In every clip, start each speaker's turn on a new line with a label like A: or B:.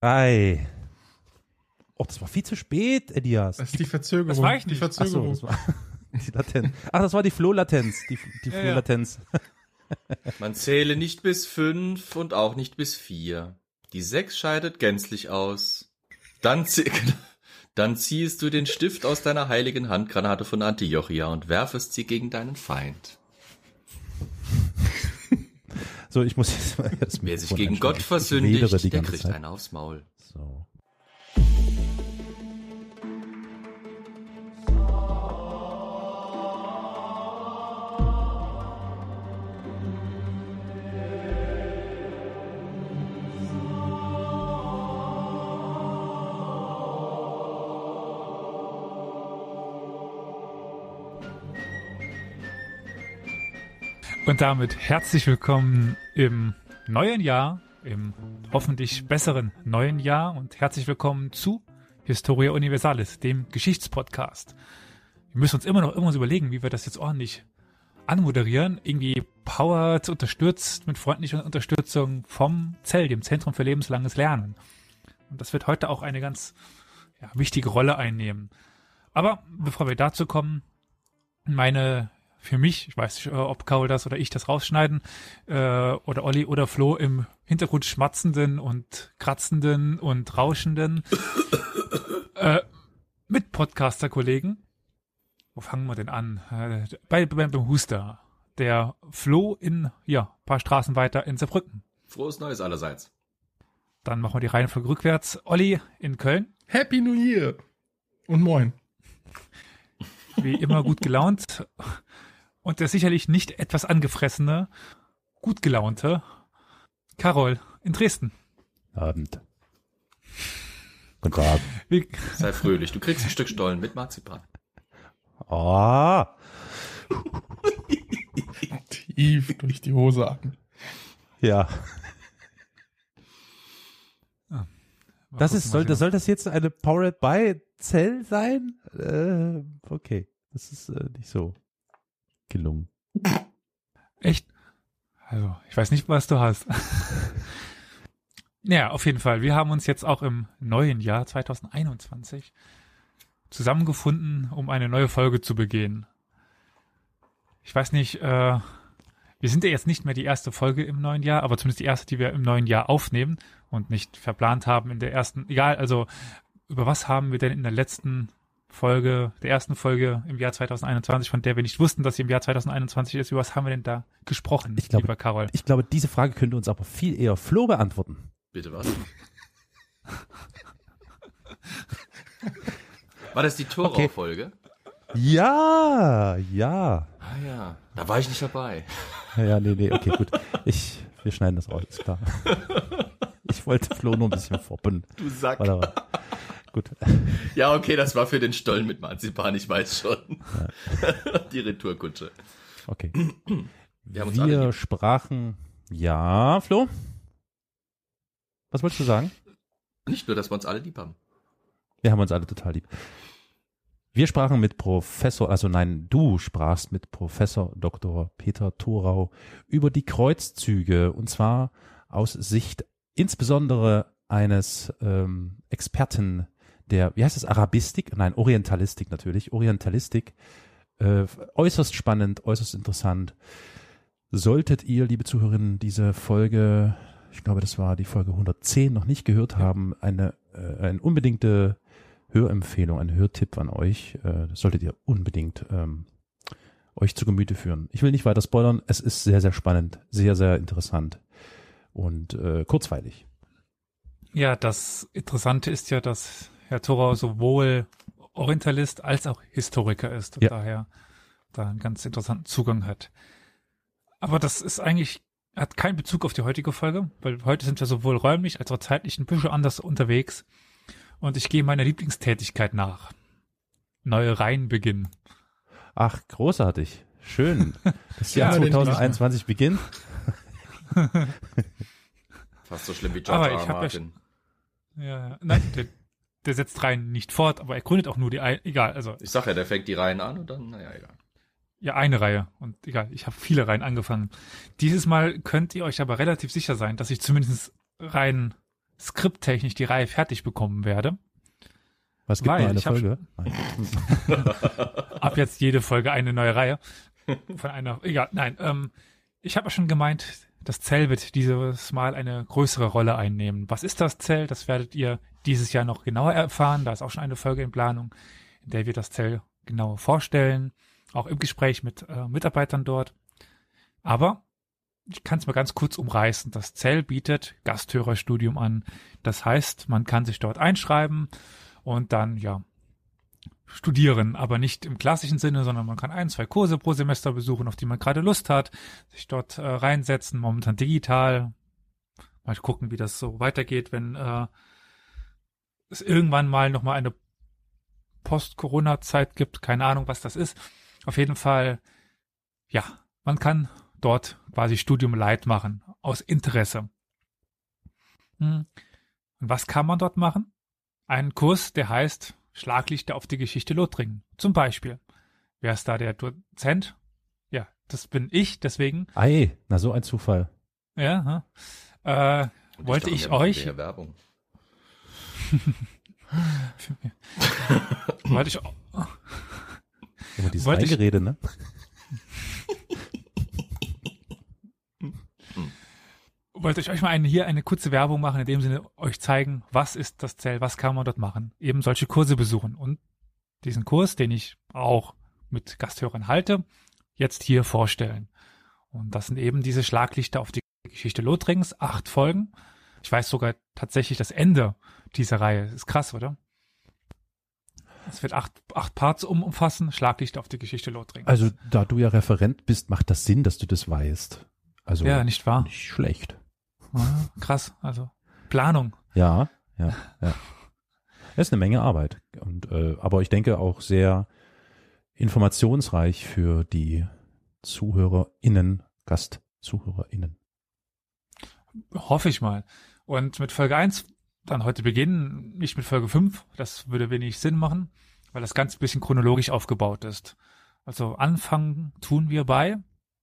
A: Drei. Oh, das war viel zu spät, Elias.
B: Das ist die Verzögerung.
C: Das war ich
B: Die
C: nicht.
A: Ach so,
B: Verzögerung.
A: das war die Latenz. Ach, das war die Floh-Latenz. Die, die
C: Ja, ja.
A: Floh-Latenz.
D: Man zähle nicht bis fünf und auch nicht bis vier. Die sechs scheidet gänzlich aus. Dann, dann ziehst du den Stift aus deiner heiligen Handgranate von Antiochia und werfest sie gegen deinen Feind.
A: So, ich muss jetzt mal das
D: Wer sich gegen. Gott versündigt, der kriegt einen aufs Maul.
A: So.
C: Und damit herzlich willkommen im neuen Jahr, im hoffentlich besseren neuen Jahr und herzlich willkommen zu Historia Universalis, dem Geschichtspodcast. Wir müssen uns immer noch irgendwas überlegen, wie wir das jetzt ordentlich anmoderieren. Irgendwie powered, unterstützt, mit freundlicher Unterstützung vom ZEL, dem Zentrum für lebenslanges Lernen. Und das wird heute auch eine ganz ja, wichtige Rolle einnehmen. Aber bevor wir dazu kommen, meine für mich, ich weiß nicht, äh, ob Kaul das oder ich das rausschneiden, äh, oder Olli oder Flo im Hintergrund schmatzenden und kratzenden und rauschenden äh, mit Podcaster-Kollegen. Wo fangen wir denn an? Äh, bei, bei, beim Huster. Der Flo in, ja, paar Straßen weiter in Saarbrücken.
D: Frohes Neues allerseits.
C: Dann machen wir die Reihenfolge rückwärts. Olli in Köln.
B: Happy New Year. Und moin.
C: wie immer gut gelaunt und der sicherlich nicht etwas angefressene, gut gelaunte Carol in Dresden.
A: Abend. Guten Tag.
C: Wie,
D: Sei fröhlich, du kriegst ein Stück Stollen mit Marzipan.
A: Ah,
B: Tief durch die Hose atmen.
A: ja.
C: Mal
A: Das ist, soll, das, soll das jetzt eine Powered by Cell sein? Äh, okay. Das ist äh, nicht so gelungen.
C: Echt? Also, ich weiß nicht, was du hast. ja, auf jeden Fall. Wir haben uns jetzt auch im neuen Jahr 2021 zusammengefunden, um eine neue Folge zu begehen. Ich weiß nicht, äh, wir sind ja jetzt nicht mehr die erste Folge im neuen Jahr, aber zumindest die erste, die wir im neuen Jahr aufnehmen und nicht verplant haben in der ersten, egal, also über was haben wir denn in der letzten Folge, der ersten Folge im Jahr 2021, von der wir nicht wussten, dass sie im Jahr 2021 ist, über was haben wir denn da gesprochen,
A: Ich glaube-
C: lieber Carol?
A: Ich glaube, diese Frage könnte uns aber viel eher Flo beantworten.
D: Bitte was? War das die Torau-Folge?
A: Ja, ja.
D: Ah ja, da war ich nicht dabei.
A: Ja, nee, nee, okay, gut. Ich, wir schneiden das raus, ist klar. Ich wollte Flo nur ein bisschen foppen.
D: Du Sack.
A: Weil er, gut.
D: Ja, okay, das war für den Stollen mit Marzipan, ich weiß schon. Die Retourkutsche.
A: Okay.
D: Wir
A: Wir sprachen, ja, Flo? Was wolltest du sagen?
D: Nicht nur, dass wir uns alle lieb haben.
A: Wir haben uns alle total lieb. Wir sprachen mit Professor, also nein, du sprachst mit Professor Dr. Peter Thorau über die Kreuzzüge und zwar aus Sicht insbesondere eines ähm, Experten der, wie heißt es, Arabistik? Nein, Orientalistik natürlich, Orientalistik. Äh, äußerst spannend, äußerst interessant. Solltet ihr, liebe Zuhörerinnen, diese Folge, ich glaube, das war die Folge 110, noch nicht gehört haben, eine, äh, eine unbedingte Hörempfehlung, ein Hörtipp an euch. Äh, das solltet ihr unbedingt ähm, euch zu Gemüte führen. Ich will nicht weiter spoilern. Es ist sehr, sehr spannend, sehr, sehr interessant und äh, kurzweilig.
C: Ja, das Interessante ist ja, dass Herr Thorau sowohl Orientalist als auch Historiker ist und
A: Ja.
C: daher da einen ganz interessanten Zugang hat. Aber das ist eigentlich, hat keinen Bezug auf die heutige Folge, weil heute sind wir sowohl räumlich als auch zeitlich ein bisschen anders unterwegs und ich gehe meiner Lieblingstätigkeit nach. Neue Reihen beginnen.
A: Ach, großartig. Schön. Das
B: Ja,
A: Jahr
B: den
A: 2021 beginnt.
D: Fast so schlimm wie
C: Aber
D: George R.
C: ich
D: R.
C: hab ja
D: Martin.
C: Ja, ja. nein, der, setzt Reihen nicht fort, aber er gründet auch nur die, ein, egal, also
D: Ich sag ja, der fängt die Reihen an und dann, naja, egal.
C: Ja, eine Reihe. Und egal, ich habe viele Reihen angefangen. Dieses Mal könnt ihr euch aber relativ sicher sein, dass ich zumindest Reihen skripttechnisch die Reihe fertig bekommen werde.
A: Was gibt
C: Weil
A: eine Folge?
C: Ab jetzt jede Folge eine neue Reihe. Von einer, egal, nein, ähm, ich habe ja schon gemeint, das Zell wird dieses Mal eine größere Rolle einnehmen. Was ist das Zell? Das werdet ihr dieses Jahr noch genauer erfahren. Da ist auch schon eine Folge in Planung, in der wir das Zell genauer vorstellen, auch im Gespräch mit äh, Mitarbeitern dort. Aber ich kann es mal ganz kurz umreißen. Das Zell bietet Gasthörerstudium an. Das heißt, man kann sich dort einschreiben und dann, ja, studieren, aber nicht im klassischen Sinne, sondern man kann ein, zwei Kurse pro Semester besuchen, auf die man gerade Lust hat, sich dort äh, reinsetzen, momentan digital, mal gucken, wie das so weitergeht, wenn äh, es irgendwann mal nochmal eine Post-Corona-Zeit gibt, keine Ahnung, was das ist. Auf jeden Fall, ja, man kann dort quasi Studium Light machen, aus Interesse. Hm. Und was kann man dort machen? Einen Kurs, der heißt Schlaglichter auf die Geschichte Lothringen. Zum Beispiel. Wer ist da der Dozent? Ja, das bin ich, deswegen,
A: Ei, na so ein Zufall.
C: ja, äh, wollte ich
D: machen
C: euch,
D: Werbung.
C: wollte ich,
A: Immer dieses
C: Wollte ich-
A: Eingerede, ne?
C: wollte ich euch mal eine, hier eine kurze Werbung machen, in dem Sinne euch zeigen, was ist das Zell, was kann man dort machen. Eben solche Kurse besuchen und diesen Kurs, den ich auch mit Gasthörern halte, jetzt hier vorstellen. Und das sind eben diese Schlaglichter auf die Geschichte Lothrings, acht Folgen. Ich weiß sogar tatsächlich das Ende dieser Reihe. Ist krass, oder? Es wird acht, acht Parts um, umfassen, Schlaglichter auf die Geschichte Lothringen.
A: Also, da du ja Referent bist, macht das Sinn, dass du das weißt. Also,
C: ja, nicht wahr?
A: nicht schlecht.
C: Krass, also Planung.
A: Ja, ja, ja. Das ist eine Menge Arbeit. Und, äh, aber ich denke auch sehr informationsreich für die ZuhörerInnen, GastzuhörerInnen.
C: Hoffe ich mal. Und mit Folge 1 dann heute beginnen, nicht mit Folge 5. Das würde wenig Sinn machen, weil das Ganze ein bisschen chronologisch aufgebaut ist. Also anfangen tun wir bei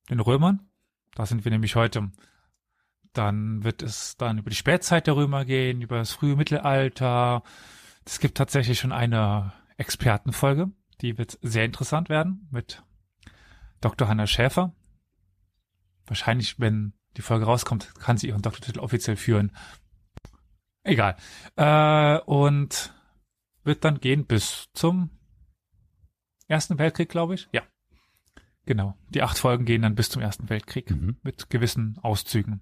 C: den Römern. Da sind wir nämlich heute. Dann wird es dann über die Spätzeit der Römer gehen, über das frühe Mittelalter. Es gibt tatsächlich schon eine Expertenfolge. Die wird sehr interessant werden mit Dr. Hanna Schäfer. Wahrscheinlich, wenn die Folge rauskommt, kann sie ihren Doktortitel offiziell führen. Egal. Äh, und wird dann gehen bis zum Ersten Weltkrieg, glaube ich. Ja. Genau. Die acht Folgen gehen dann bis zum Ersten Weltkrieg
A: Mhm.
C: mit gewissen Auszügen.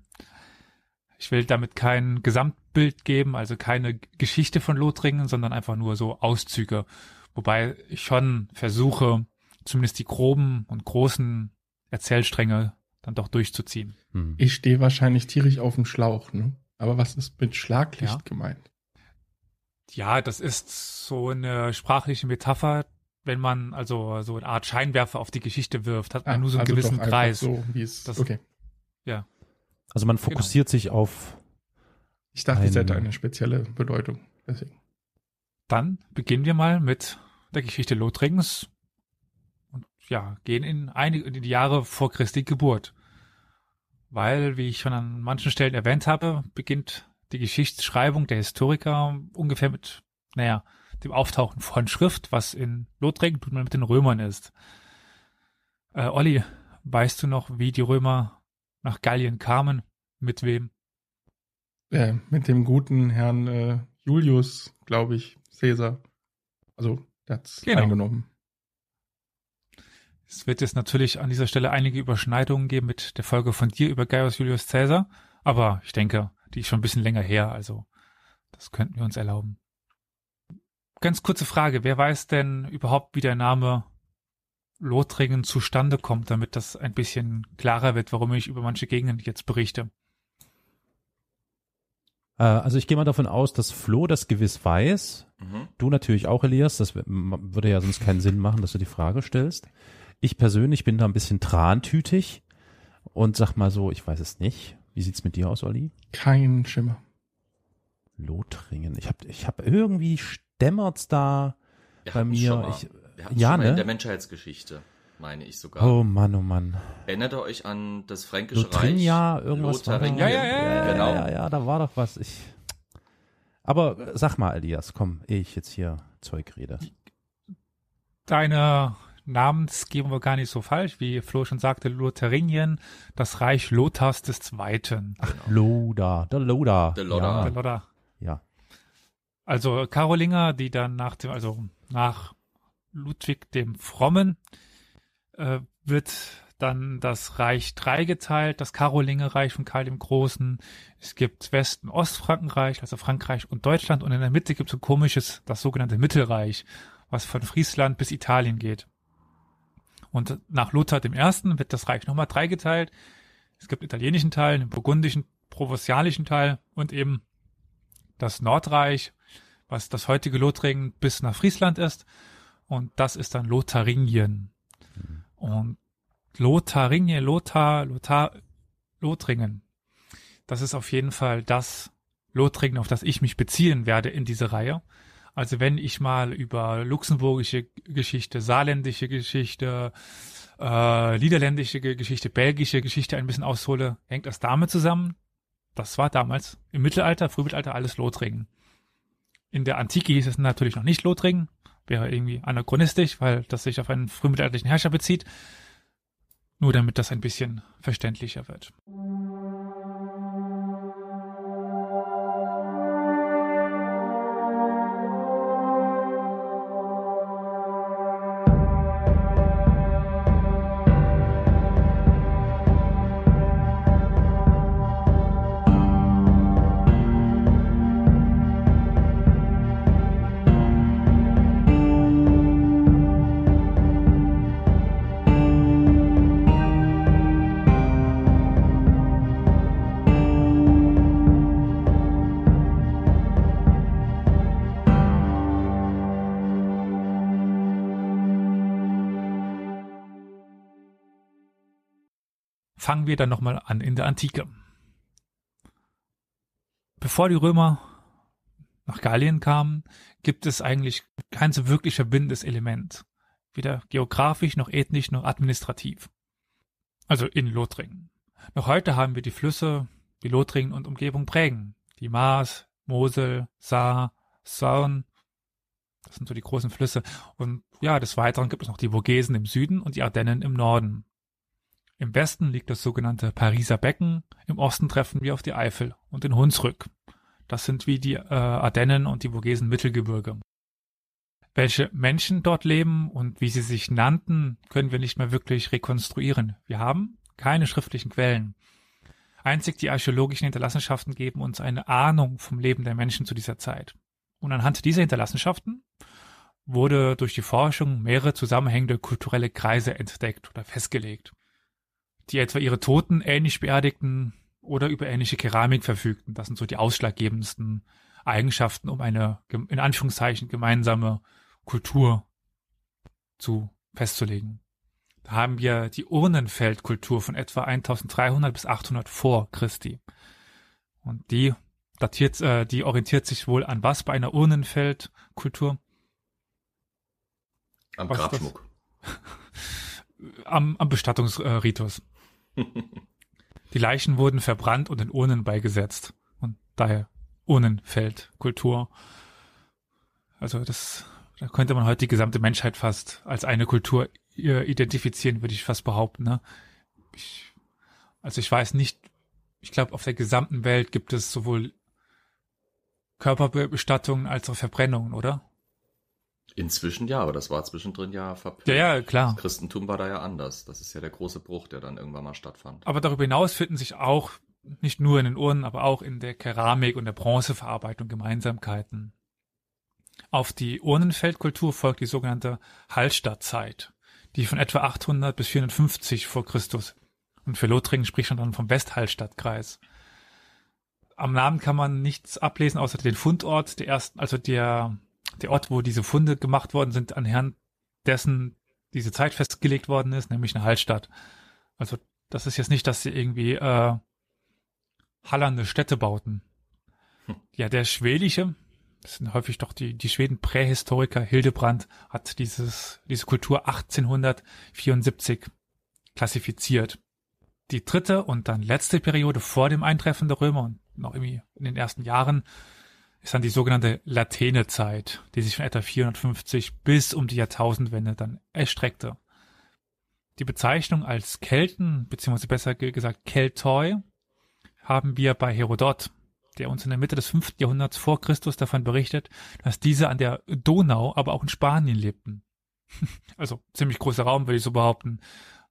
C: Ich will damit kein Gesamtbild geben, also keine Geschichte von Lothringen, sondern einfach nur so Auszüge. Wobei ich schon versuche, zumindest die groben und großen Erzählstränge dann doch durchzuziehen.
A: Hm.
B: Ich stehe wahrscheinlich tierisch auf dem Schlauch, ne? Aber was ist mit Schlaglicht
C: Ja.
B: gemeint?
C: Ja, das ist so eine sprachliche Metapher. Wenn man also so eine Art Scheinwerfer auf die Geschichte wirft, hat man nur so einen
B: also
C: gewissen Kreis.
B: So, wie es,
C: Das-
B: okay.
A: Also man fokussiert sich auf,
B: Ich dachte, es hätte eine spezielle Bedeutung. Deswegen.
C: Dann beginnen wir mal mit der Geschichte Lothringens und ja, gehen in einige in die Jahre vor Christi Geburt. Weil, wie ich schon an manchen Stellen erwähnt habe, beginnt die Geschichtsschreibung der Historiker ungefähr mit, naja, dem Auftauchen von Schrift, was in Lothringen tut man mit den Römern ist. Äh, Olli, weißt du noch, wie die Römer nach Gallien kamen? Mit wem?
B: Äh, mit dem guten Herrn äh, Julius, glaube ich, Caesar. Also, der hat's
C: Genau.
B: eingenommen.
C: Es wird jetzt natürlich an dieser Stelle einige Überschneidungen geben mit der Folge von dir über Gaius Julius Caesar, aber ich denke, die ist schon ein bisschen länger her, also das könnten wir uns erlauben. Ganz kurze Frage, wer weiß denn überhaupt, wie der Name Lothringen zustande kommt, damit das ein bisschen klarer wird, warum ich über manche Gegenden jetzt berichte?
A: äh, also ich gehe mal davon aus, dass Flo das gewiss weiß.
D: Mhm.
A: Du natürlich auch, Elias. Das würde ja sonst keinen Sinn machen, dass du die Frage stellst. Ich persönlich bin da ein bisschen trantütig und sag mal so, ich weiß es nicht. Wie sieht's mit dir aus, Olli?
B: Kein Schimmer.
A: Lothringen. Ich hab, ich hab irgendwie stämmert's da
D: Wir
A: bei mir. Ich,
D: Wir hatten
A: ja,
D: schon mal
A: ne?
D: in der Menschheitsgeschichte, meine ich sogar.
A: oh Mann, oh Mann.
D: Erinnert ihr euch an das Fränkische
A: Lothringia,
D: Reich?
A: irgendwas.
D: Lotharingien,
C: Ja, ja, ja, ja,
D: genau.
A: ja, ja, da war doch was. Ich, Aber äh, sag mal, Elias, komm, ehe ich jetzt hier Zeug rede.
C: Deine Namensgebung war gar nicht so falsch, wie Flo schon sagte, Lotharingien, das Reich Lothars des Zweiten.
A: Ach, Loda, der Loda.
D: Der Loda.
A: Ja,
C: Der Lothar.
A: ja.
C: Also Karolinger, die dann nach dem, also nach Ludwig dem Frommen, äh, wird dann das Reich dreigeteilt, das Karolingerreich von Karl dem Großen. Es gibt Westen Ostfrankenreich, also Frankreich und Deutschland und in der Mitte gibt es ein komisches, das sogenannte Mittelreich, was von Friesland bis Italien geht. Und nach Lothar dem Ersten wird das Reich nochmal dreigeteilt. Es gibt italienischen Teil, einen burgundischen, provenzalischen Teil und eben das Nordreich, was das heutige Lothringen bis nach Friesland ist. Und das ist dann Lotharingien. Und Lotharingien, Lothar, Lothar, Lothringen. Das ist auf jeden Fall das Lothringen, auf das ich mich beziehen werde in diese Reihe. Also wenn ich mal über luxemburgische Geschichte, saarländische Geschichte, äh, niederländische Geschichte, belgische Geschichte ein bisschen aushole, hängt das damit zusammen. Das war damals im Mittelalter, Frühmittelalter alles Lothringen. In der Antike hieß es natürlich noch nicht Lothringen, wäre irgendwie anachronistisch, weil das sich auf einen frühmittelalterlichen Herrscher bezieht. Nur damit das ein bisschen verständlicher wird. Fangen wir dann nochmal an in der Antike. Bevor die Römer nach Gallien kamen, gibt es eigentlich kein so wirklich verbindendes Element. Weder geografisch, noch ethnisch, noch administrativ. Also in Lothringen. Noch heute haben wir die Flüsse, die Lothringen und Umgebung prägen. Die Maas, Mosel, Saar, Saun. Das sind so die großen Flüsse. Und ja, des Weiteren gibt es noch die Vogesen im Süden und die Ardennen im Norden. Im Westen liegt das sogenannte Pariser Becken, im Osten treffen wir auf die Eifel und den Hunsrück. Das sind wie die äh, Ardennen und die Vogesen Mittelgebirge. Welche Menschen dort leben und wie sie sich nannten, können wir nicht mehr wirklich rekonstruieren. Wir haben keine schriftlichen Quellen. Einzig die archäologischen Hinterlassenschaften geben uns eine Ahnung vom Leben der Menschen zu dieser Zeit. Und anhand dieser Hinterlassenschaften wurde durch die Forschung mehrere zusammenhängende kulturelle Kreise entdeckt oder festgelegt die etwa ihre Toten ähnlich beerdigten oder über ähnliche Keramik verfügten. Das sind so die ausschlaggebendsten Eigenschaften, um eine, in Anführungszeichen, gemeinsame Kultur zu festzulegen. Da haben wir die Urnenfeldkultur von etwa 1300 bis 800 vor Christi. Und die datiert, äh, die orientiert sich wohl an was bei einer Urnenfeldkultur?
D: Am
C: Was?
D: Grabschmuck.
C: am, am Bestattungsritus. Die Leichen wurden verbrannt und in Urnen beigesetzt. Und daher Urnenfeldkultur. Also das, da könnte man heute die gesamte Menschheit fast als eine Kultur äh, identifizieren, würde ich fast behaupten. Ne? Ich, also ich weiß nicht, ich glaube, auf der gesamten Welt gibt es sowohl Körperbestattungen als auch Verbrennungen, oder?
D: Inzwischen ja, aber das war zwischendrin ja verpönt.
C: Ja, ja, klar.
D: Das Christentum war da ja anders. Das ist ja der große Bruch, der dann irgendwann mal stattfand.
C: Aber darüber hinaus finden sich auch nicht nur in den Urnen, aber auch in der Keramik und der Bronzeverarbeitung Gemeinsamkeiten. Auf die Urnenfeldkultur folgt die sogenannte Hallstattzeit, die von etwa 800 bis 450 vor Christus. Und für Lothringen spricht man dann vom Westhallstattkreis. Am Namen kann man nichts ablesen, außer den Fundort der ersten, also der, der Ort, wo diese Funde gemacht worden sind, anhand dessen diese Zeit festgelegt worden ist, nämlich eine Hallstatt. Also das ist jetzt nicht, dass sie irgendwie äh, hallernde Städte bauten. Ja, der schwedische, das sind häufig doch die, die Schweden Prähistoriker Hildebrand hat dieses, diese Kultur 1874 klassifiziert. Die dritte und dann letzte Periode vor dem Eintreffen der Römer und noch irgendwie in den ersten Jahren ist dann die sogenannte Latene-Zeit, die sich von etwa 450 bis um die Jahrtausendwende dann erstreckte. Die Bezeichnung als Kelten, beziehungsweise besser gesagt Keltoi, haben wir bei Herodot, der uns in der Mitte des 5. Jahrhunderts vor Christus davon berichtet, dass diese an der Donau, aber auch in Spanien lebten. Also ziemlich großer Raum, würde ich so behaupten.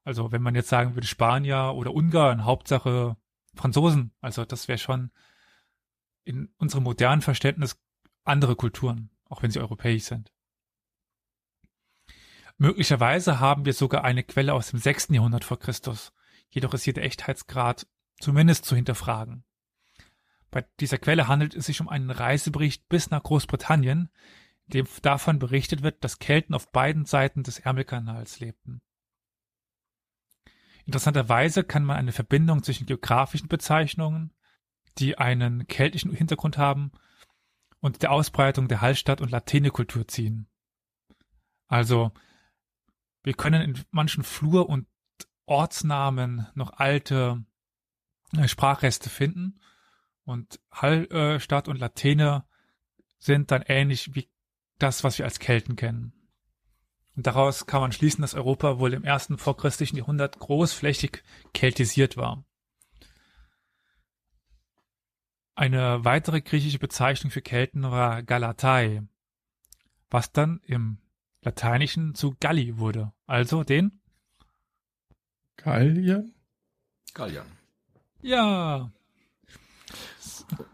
C: Also wenn man jetzt sagen würde Spanier oder Ungarn, Hauptsache Franzosen, also das wäre schon in unserem modernen Verständnis andere Kulturen, auch wenn sie europäisch sind. Möglicherweise haben wir sogar eine Quelle aus dem 6. Jahrhundert vor Christus, jedoch ist hier der Echtheitsgrad zumindest zu hinterfragen. Bei dieser Quelle handelt es sich um einen Reisebericht bis nach Großbritannien, in dem davon berichtet wird, dass Kelten auf beiden Seiten des Ärmelkanals lebten. Interessanterweise kann man eine Verbindung zwischen geografischen Bezeichnungen, die einen keltischen Hintergrund haben, und der Ausbreitung der Hallstatt- und Latenekultur ziehen. Also, wir können in manchen Flur- und Ortsnamen noch alte äh, Sprachreste finden und Hallstatt und Latene sind dann ähnlich wie das, was wir als Kelten kennen. Und daraus kann man schließen, dass Europa wohl im ersten vorchristlichen Jahrhundert großflächig keltisiert war. Eine weitere griechische Bezeichnung für Kelten war Galatai, was dann im Lateinischen zu Galli wurde, also den
B: Galliern?
D: Galliern.
C: Ja.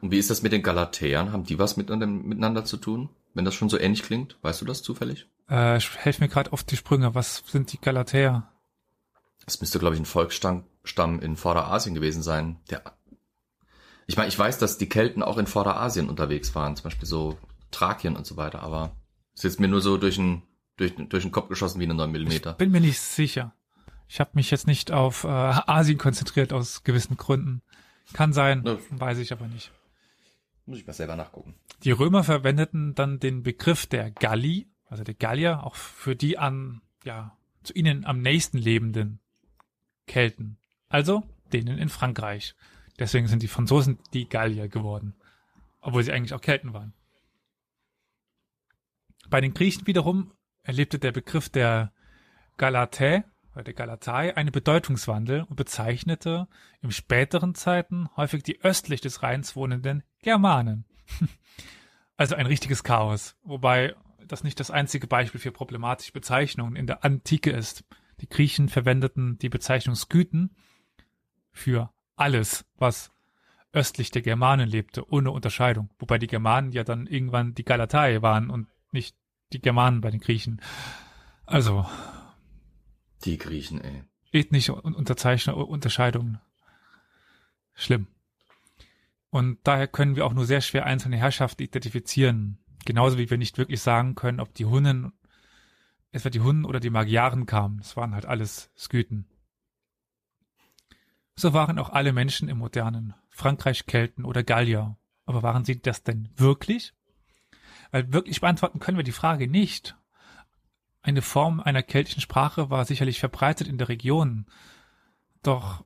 D: Und wie ist das mit den Galatäern? Haben die was miteinander zu tun? Wenn das schon so ähnlich klingt, weißt du das zufällig?
C: Äh, ich helfe mir gerade auf die Sprünge. Was sind die Galatäer?
D: Das müsste, glaube ich, ein Volksstamm in Vorderasien gewesen sein. Der ich meine, ich weiß, dass die Kelten auch in Vorderasien unterwegs waren, zum Beispiel so Thrakien und so weiter, aber ist jetzt mir nur so durch den, durch, durch den Kopf geschossen wie eine 9 Millimeter.
C: Ich bin mir nicht sicher. Ich habe mich jetzt nicht auf äh, Asien konzentriert aus gewissen Gründen. Kann sein, ja. weiß ich aber nicht.
D: Muss ich mal selber nachgucken.
C: Die Römer verwendeten dann den Begriff der Galli, also der Gallier, auch für die an, ja, zu ihnen am nächsten lebenden Kelten. Also denen in Frankreich. Deswegen sind die Franzosen die Gallier geworden. Obwohl sie eigentlich auch Kelten waren. Bei den Griechen wiederum erlebte der Begriff der Galatä oder der Galatei einen Bedeutungswandel und bezeichnete im späteren Zeiten häufig die östlich des Rheins wohnenden Germanen. also ein richtiges Chaos, wobei das nicht das einzige Beispiel für problematische Bezeichnungen in der Antike ist. Die Griechen verwendeten die Bezeichnung Skythen für alles, was östlich der Germanen lebte, ohne Unterscheidung. Wobei die Germanen ja dann irgendwann die Galatei waren und nicht die Germanen bei den Griechen. Also.
D: Die Griechen, ey.
C: Ethnische Unterzeichner, Unterscheidungen. Schlimm. Und daher können wir auch nur sehr schwer einzelne Herrschaften identifizieren. Genauso wie wir nicht wirklich sagen können, ob die Hunnen, etwa die Hunnen oder die Magyaren kamen. Das waren halt alles Skythen. So waren auch alle Menschen im modernen Frankreich Kelten oder Gallier. Aber waren sie das denn wirklich? Weil wirklich beantworten können wir die Frage nicht. Eine Form einer keltischen Sprache war sicherlich verbreitet in der Region. Doch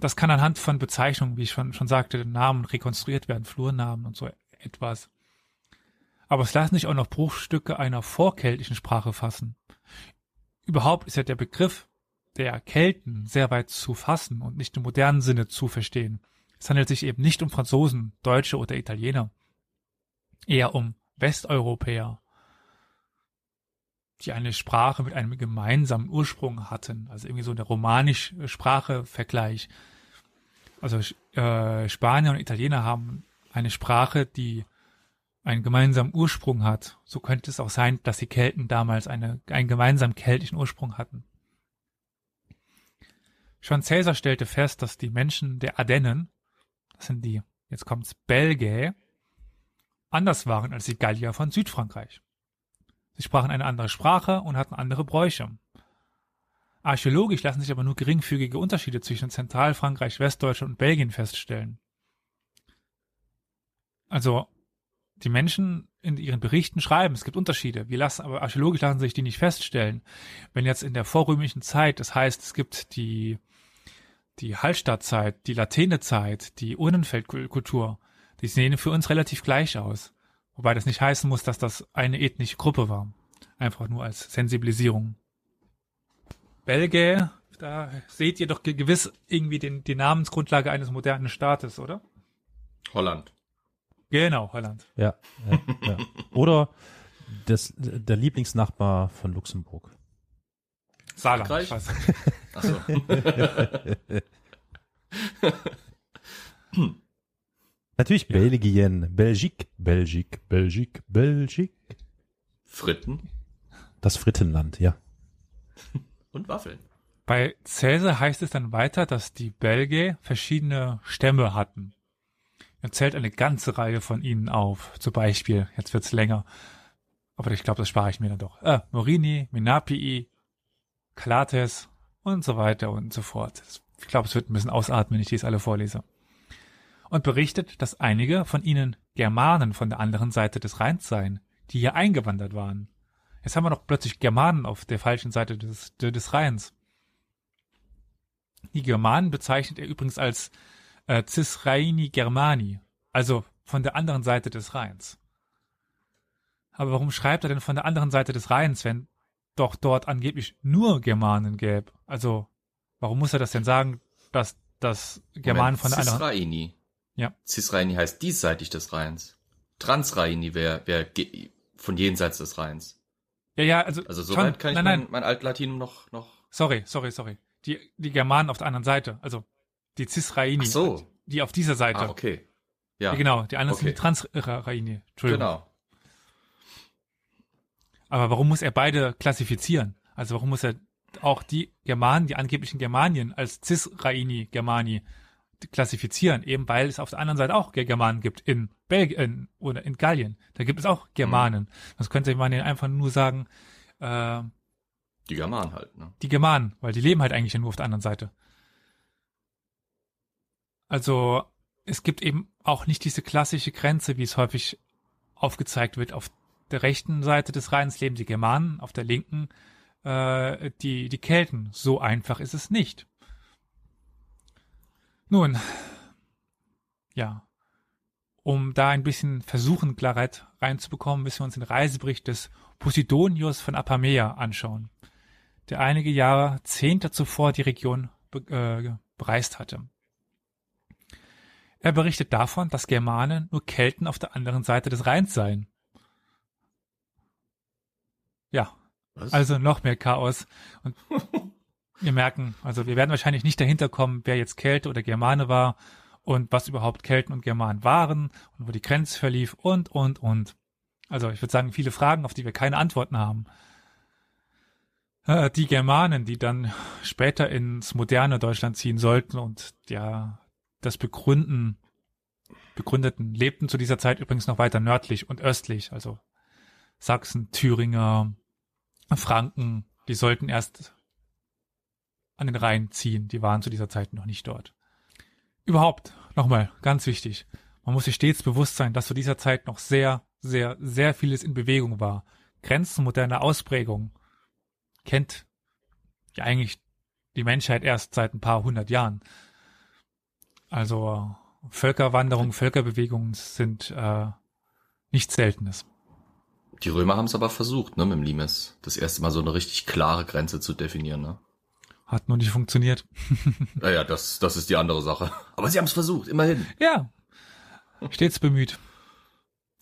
C: das kann anhand von Bezeichnungen, wie ich schon, schon sagte, Namen rekonstruiert werden, Flurnamen und so etwas. Aber es lassen sich auch noch Bruchstücke einer vorkeltischen Sprache fassen. Überhaupt ist ja der Begriff der Kelten sehr weit zu fassen und nicht im modernen Sinne zu verstehen. Es handelt sich eben nicht um Franzosen, Deutsche oder Italiener, eher um Westeuropäer, die eine Sprache mit einem gemeinsamen Ursprung hatten, also irgendwie so eine romanische Sprache-Vergleich. Also äh, Spanier und Italiener haben eine Sprache, die einen gemeinsamen Ursprung hat. So könnte es auch sein, dass die Kelten damals eine, einen gemeinsamen keltischen Ursprung hatten. Schon Caesar stellte fest, dass die Menschen der Ardennen, das sind die, jetzt kommt's, Belgä, anders waren als die Gallier von Südfrankreich. Sie sprachen eine andere Sprache und hatten andere Bräuche. Archäologisch lassen sich aber nur geringfügige Unterschiede zwischen Zentralfrankreich, Westdeutschland und Belgien feststellen. Also, die Menschen in ihren Berichten schreiben, es gibt Unterschiede. Wir lassen, aber archäologisch lassen sich die nicht feststellen. Wenn jetzt in der vorrömischen Zeit, das heißt, es gibt die die Hallstattzeit, die Latene-Zeit, die Urnenfeldkultur, die sehen für uns relativ gleich aus. Wobei das nicht heißen muss, dass das eine ethnische Gruppe war. Einfach nur als Sensibilisierung. Belgä, da seht ihr doch ge- gewiss irgendwie den, die Namensgrundlage eines modernen Staates, oder?
D: Holland.
C: Genau, Holland.
A: Ja, ja, ja. Oder das, der Lieblingsnachbar von Luxemburg.
C: Saarland.
D: Frankreich?
C: ich weiß.
D: Ach so.
A: Natürlich Belgien, Belgik, Belgik, Belgik, Belgik.
D: Fritten
A: Das Frittenland, ja.
D: und Waffeln.
C: Bei Cäsar heißt es dann weiter, dass die Belgier verschiedene Stämme hatten. Er zählt eine ganze Reihe von ihnen auf. Zum Beispiel, jetzt wird's länger, aber ich glaube, das spare ich mir dann doch. Äh, Morini, Menapii, Clates und so weiter und so fort. Ich glaube, es wird ein bisschen ausatmen, wenn ich dies alle vorlese. Und berichtet, dass einige von ihnen Germanen von der anderen Seite des Rheins seien, die hier eingewandert waren. Jetzt haben wir noch plötzlich Germanen auf der falschen Seite des, des Rheins. Die Germanen bezeichnet er übrigens als äh, Cisraeni Germani, also von der anderen Seite des Rheins. Aber warum schreibt er denn von der anderen Seite des Rheins, wenn doch dort angeblich nur Germanen gäbe? Also, warum muss er das denn sagen, dass das Germanen
D: Moment,
C: von der anderen...
D: Cisraeni.
C: Ja.
D: Cisraeni heißt diesseitig des Rheins. Transraeni wäre wär von jenseits des Rheins.
C: Ja, ja, also,
D: Also
C: schon,
D: soweit kann ich
C: nein,
D: mein,
C: nein,
D: mein Altlatinum noch, noch.
C: sorry, sorry, sorry. Die, die Germanen auf der anderen Seite, also die Cisraeni,
D: Ach so.
C: die auf dieser Seite.
D: Ah, okay. Ja,
C: Ja, genau, die anderen
D: Okay.
C: sind die Transraini. Entschuldigung.
D: genau.
C: Aber warum muss er beide klassifizieren? Also warum muss er auch die Germanen, die angeblichen Germanien als Cisraini Germani klassifizieren? Eben weil es auf der anderen Seite auch Germanen gibt in Belgien oder in Gallien. Da gibt es auch Germanen. Das könnte man ja einfach nur sagen, äh,
D: Die Germanen halt, ne?
C: die Germanen, weil die leben halt eigentlich nur auf der anderen Seite. Also es gibt eben auch nicht diese klassische Grenze, wie es häufig aufgezeigt wird. Auf der rechten Seite des Rheins leben die Germanen, auf der linken äh, die, die Kelten. So einfach ist es nicht. Nun, ja, um da ein bisschen versuchen, Klarheit reinzubekommen, müssen wir uns den Reisebericht des Posidonius von Apamea anschauen der einige Jahrzehnte zuvor die Region äh, bereist hatte. Er berichtet davon, dass Germanen nur Kelten auf der anderen Seite des Rheins seien. Ja,
D: Was?
C: also noch mehr Chaos. Und wir merken, also wir werden wahrscheinlich nicht dahinter kommen, wer jetzt Kelte oder Germane war und was überhaupt Kelten und Germanen waren und wo die Grenze verlief und, und, und. Also ich würde sagen, viele Fragen, auf die wir keine Antworten haben. Äh, Die Germanen, die dann später ins moderne Deutschland ziehen sollten und ja, das begründen, begründeten, lebten zu dieser Zeit übrigens noch weiter nördlich und östlich, also Sachsen, Thüringer, Franken, die sollten erst an den Rhein ziehen, die waren zu dieser Zeit noch nicht dort. Überhaupt, nochmal, ganz wichtig, man muss sich stets bewusst sein, dass zu dieser Zeit noch sehr, sehr, sehr vieles in Bewegung war. Grenzen moderner Ausprägung kennt ja eigentlich die Menschheit erst seit ein paar hundert Jahren. Also Völkerwanderung, Völkerbewegungen sind äh, nichts Seltenes.
D: Die Römer haben es aber versucht, ne, mit dem Limes. Das erste Mal so eine richtig klare Grenze zu definieren, ne?
C: Hat nur nicht funktioniert.
D: Naja, das, das ist die andere Sache. Aber sie haben es versucht, immerhin.
C: Ja, stets bemüht.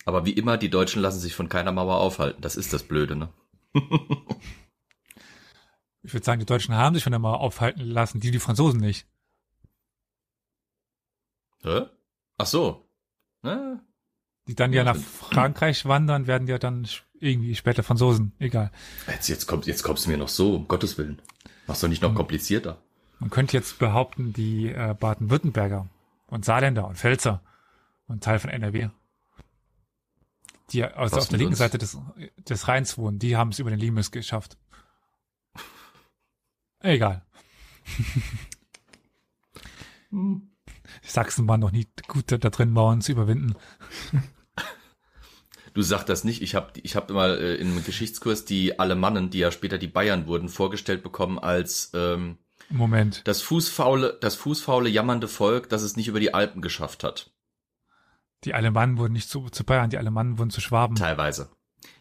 D: Aber wie immer, die Deutschen lassen sich von keiner Mauer aufhalten. Das ist das Blöde, ne?
C: Ich würde sagen, die Deutschen haben sich schon einmal aufhalten lassen, die die Franzosen nicht.
D: Hä? Ach so. Ne?
C: Die dann ja nach Frankreich wandern, werden ja dann irgendwie später Franzosen. Egal.
D: Jetzt, jetzt, kommt, jetzt kommst du mir noch so, um Gottes Willen. Mach's doch nicht noch komplizierter.
C: Man könnte jetzt behaupten, die äh, Baden-Württemberger und Saarländer und Pfälzer und Teil von NRW, die also
D: Was
C: auf der linken
D: uns?
C: Seite des, des Rheins wohnen, die haben es über den Limes geschafft. Egal. Die Sachsen waren noch nie gut da drin, Mauern zu überwinden.
D: Du sagst das nicht. Ich habe ich hab mal äh, in einem Geschichtskurs die Alemannen, die ja später die Bayern wurden, vorgestellt bekommen als ähm,
C: Moment.
D: das fußfaule, das fußfaule, jammernde Volk, das es nicht über die Alpen geschafft hat.
C: Die Alemannen wurden nicht zu, zu Bayern, die Alemannen wurden zu Schwaben.
D: Teilweise.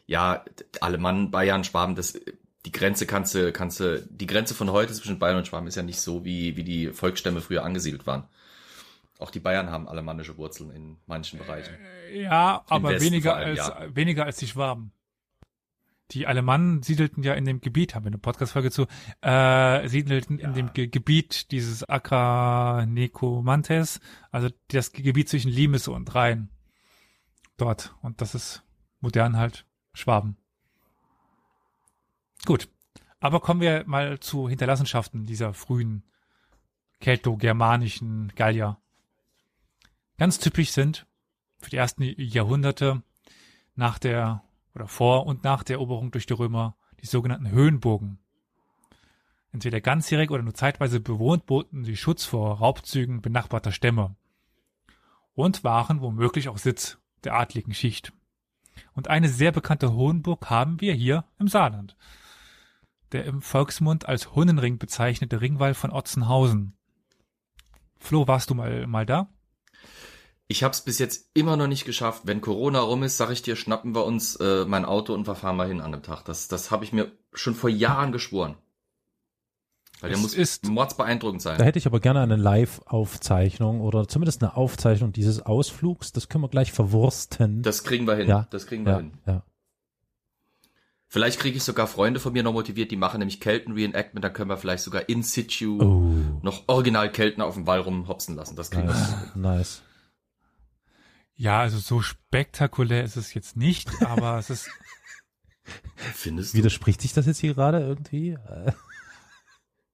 D: Ja, Alemannen, Bayern, Schwaben, das, die Grenze kannst du, kannst du, die Grenze von heute zwischen Bayern und Schwaben ist ja nicht so, wie, wie die Volksstämme früher angesiedelt waren. Auch die Bayern haben alemannische Wurzeln in manchen Bereichen.
C: Ja, aber
D: Westen
C: weniger
D: allem,
C: als,
D: ja.
C: weniger als die Schwaben. Die Alemannen siedelten ja in dem Gebiet, haben wir eine Podcast-Folge zu, äh, siedelten in dem Ge Gebiet dieses Accra Necomantes, also das Gebiet zwischen Limes und Rhein. Dort. Und das ist modern halt Schwaben. Gut. Aber kommen wir mal zu Hinterlassenschaften dieser frühen kelto-germanischen Gallier. Ganz typisch sind für die ersten Jahrhunderte nach der oder vor und nach der Eroberung durch die Römer die sogenannten Höhenburgen. Entweder ganzjährig oder nur zeitweise bewohnt boten sie Schutz vor Raubzügen benachbarter Stämme und waren womöglich auch Sitz der adligen Schicht. Und eine sehr bekannte Hohenburg haben wir hier im Saarland. Der im Volksmund als Hunnenring bezeichnete Ringwall von Otzenhausen. Flo, warst du mal, mal da?
D: Ich habe es bis jetzt immer noch nicht geschafft. Wenn Corona rum ist, sag ich dir, schnappen wir uns äh, mein Auto und wir fahren mal hin an dem Tag. Das, das habe ich mir schon vor Jahren geschworen. Weil der
C: Es
D: muss
C: ist-
D: mordsbeeindruckend sein.
A: Da hätte ich aber gerne eine Live-Aufzeichnung oder zumindest eine Aufzeichnung dieses Ausflugs. Das können wir gleich verwursten.
D: Das kriegen wir hin.
A: Ja.
D: Das kriegen wir
A: ja,
D: hin.
A: ja.
D: Vielleicht kriege ich sogar Freunde von mir noch motiviert, die machen nämlich Kelten-Reenactment, dann können wir vielleicht sogar in situ
A: Oh,
D: noch original Kelten auf dem Wall rumhopsen lassen. Das kriegen wir.
A: nice. nice.
C: Ja, also so spektakulär ist es jetzt nicht, aber es ist,
D: Findest du?
A: Widerspricht sich das jetzt hier gerade irgendwie?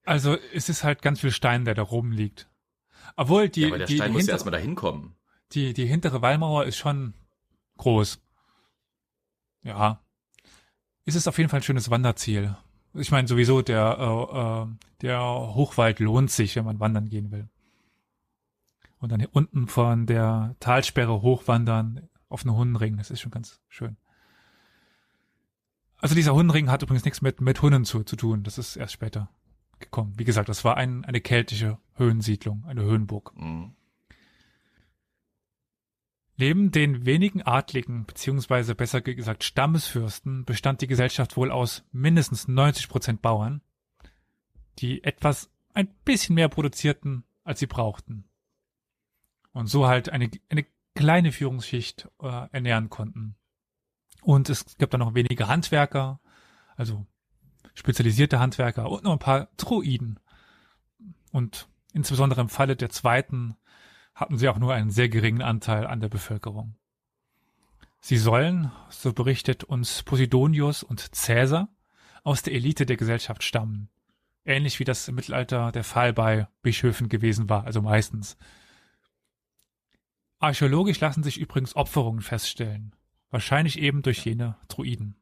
C: Also es ist halt ganz viel Stein, der da rumliegt. Obwohl die,
D: ja, aber der
C: die,
D: Stein
C: die,
D: muss ja
C: hintere,
D: erstmal dahin kommen.
C: die, die hintere Wallmauer ist schon groß. Ja. Es ist auf jeden Fall ein schönes Wanderziel. Ich meine sowieso, der, äh, äh, der Hochwald lohnt sich, wenn man wandern gehen will. Und dann hier unten von der Talsperre hochwandern auf einen Hundenring, das ist schon ganz schön. Also dieser Hundenring hat übrigens nichts mit, mit Hunden zu, zu tun. Das ist erst später gekommen. Wie gesagt, das war ein, eine keltische Höhensiedlung, eine Höhenburg.
D: Mhm.
C: Neben den wenigen Adligen, beziehungsweise besser gesagt Stammesfürsten, bestand die Gesellschaft wohl aus mindestens 90 Prozent Bauern, die etwas ein bisschen mehr produzierten, als sie brauchten. Und so halt eine, eine kleine Führungsschicht äh, ernähren konnten. Und es gab dann noch wenige Handwerker, also spezialisierte Handwerker und noch ein paar Druiden. Und insbesondere im Falle der zweiten hatten sie auch nur einen sehr geringen Anteil an der Bevölkerung. Sie sollen, so berichtet uns Posidonius und Caesar, aus der Elite der Gesellschaft stammen. Ähnlich wie das im Mittelalter der Fall bei Bischöfen gewesen war, also meistens. Archäologisch lassen sich übrigens Opferungen feststellen, wahrscheinlich eben durch jene Druiden.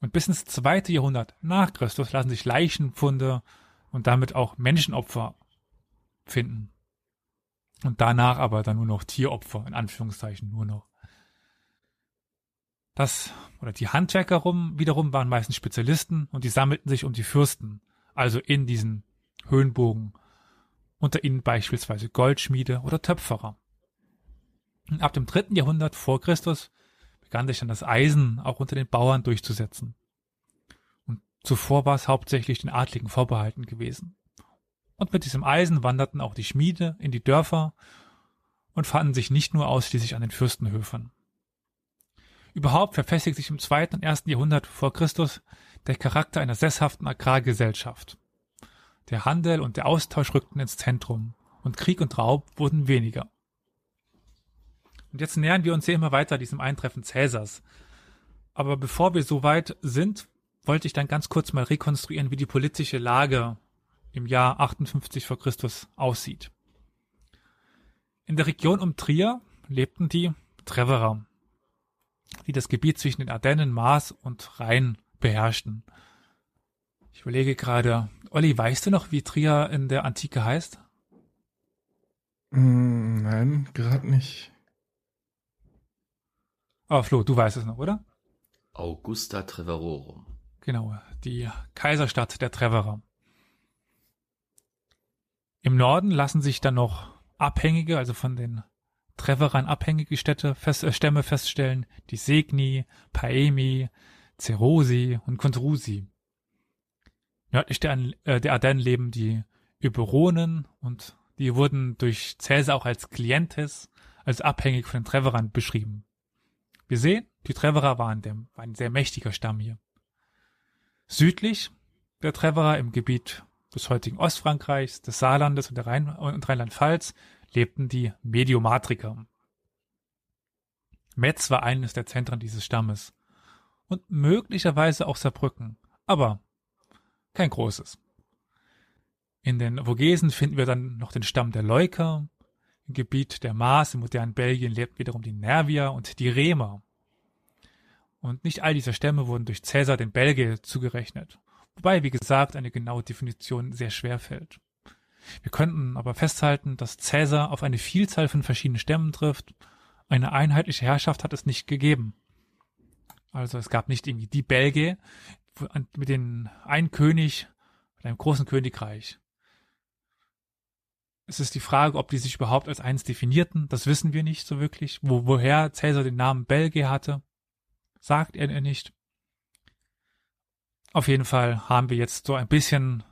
C: Und bis ins zweite Jahrhundert nach Christus lassen sich Leichenfunde und damit auch Menschenopfer finden. Und danach aber dann nur noch Tieropfer, in Anführungszeichen nur noch. Das, oder die Handwerker rum, wiederum waren meistens Spezialisten und die sammelten sich um die Fürsten, also in diesen Höhenbogen, unter ihnen beispielsweise Goldschmiede oder Töpferer. Ab dem dritten Jahrhundert vor Christus begann sich dann das Eisen auch unter den Bauern durchzusetzen. Und zuvor war es hauptsächlich den Adligen vorbehalten gewesen. Und mit diesem Eisen wanderten auch die Schmiede in die Dörfer und fanden sich nicht nur ausschließlich an den Fürstenhöfen. Überhaupt verfestigt sich im zweiten und ersten Jahrhundert vor Christus der Charakter einer sesshaften Agrargesellschaft. Der Handel und der Austausch rückten ins Zentrum und Krieg und Raub wurden weniger. Und jetzt nähern wir uns hier immer weiter diesem Eintreffen Cäsars. Aber bevor wir so weit sind, wollte ich dann ganz kurz mal rekonstruieren, wie die politische Lage im Jahr 58 vor Christus aussieht. In der Region um Trier lebten die Treverer, die das Gebiet zwischen den Ardennen, Maas und Rhein beherrschten. Ich überlege gerade, Olli, weißt du noch, wie Trier in der Antike heißt?
B: Mm, nein, gerade nicht.
C: Aber Flo, du weißt es noch, oder?
D: Augusta Treverorum.
C: Genau, die Kaiserstadt der Treverer. Im Norden lassen sich dann noch Abhängige, also von den Treveran abhängige Städte, fest, äh, Stämme feststellen, die Segni, Paemi, Cerosi und Contrusi. Nördlich der, äh, der Ardennen leben die Eburonen und die wurden durch Caesar auch als Clientes, als abhängig von den Treverern beschrieben. Wir sehen, die Treverer waren, der, ein sehr mächtiger Stamm hier. Südlich der Treverer im Gebiet des heutigen Ostfrankreichs, des Saarlandes und der Rhein und Rheinland-Pfalz lebten die Mediomatriker. Metz war eines der Zentren dieses Stammes und möglicherweise auch Saarbrücken, aber kein großes. In den Vogesen finden wir dann noch den Stamm der Leuker. Im Gebiet der Maas im modernen Belgien lebten wiederum die Nervier und die Remer. Und nicht all diese Stämme wurden durch Cäsar den Belgier zugerechnet. Wobei, wie gesagt, eine genaue Definition sehr schwer fällt. Wir könnten aber festhalten, dass Cäsar auf eine Vielzahl von verschiedenen Stämmen trifft. Eine einheitliche Herrschaft hat es nicht gegeben. Also es gab nicht irgendwie die Belgier mit den ein König mit einem großen Königreich. Es ist die Frage, ob die sich überhaupt als eins definierten. Das wissen wir nicht so wirklich. Wo, woher Cäsar den Namen Belgier hatte, sagt er nicht. Auf jeden Fall haben wir jetzt so ein bisschen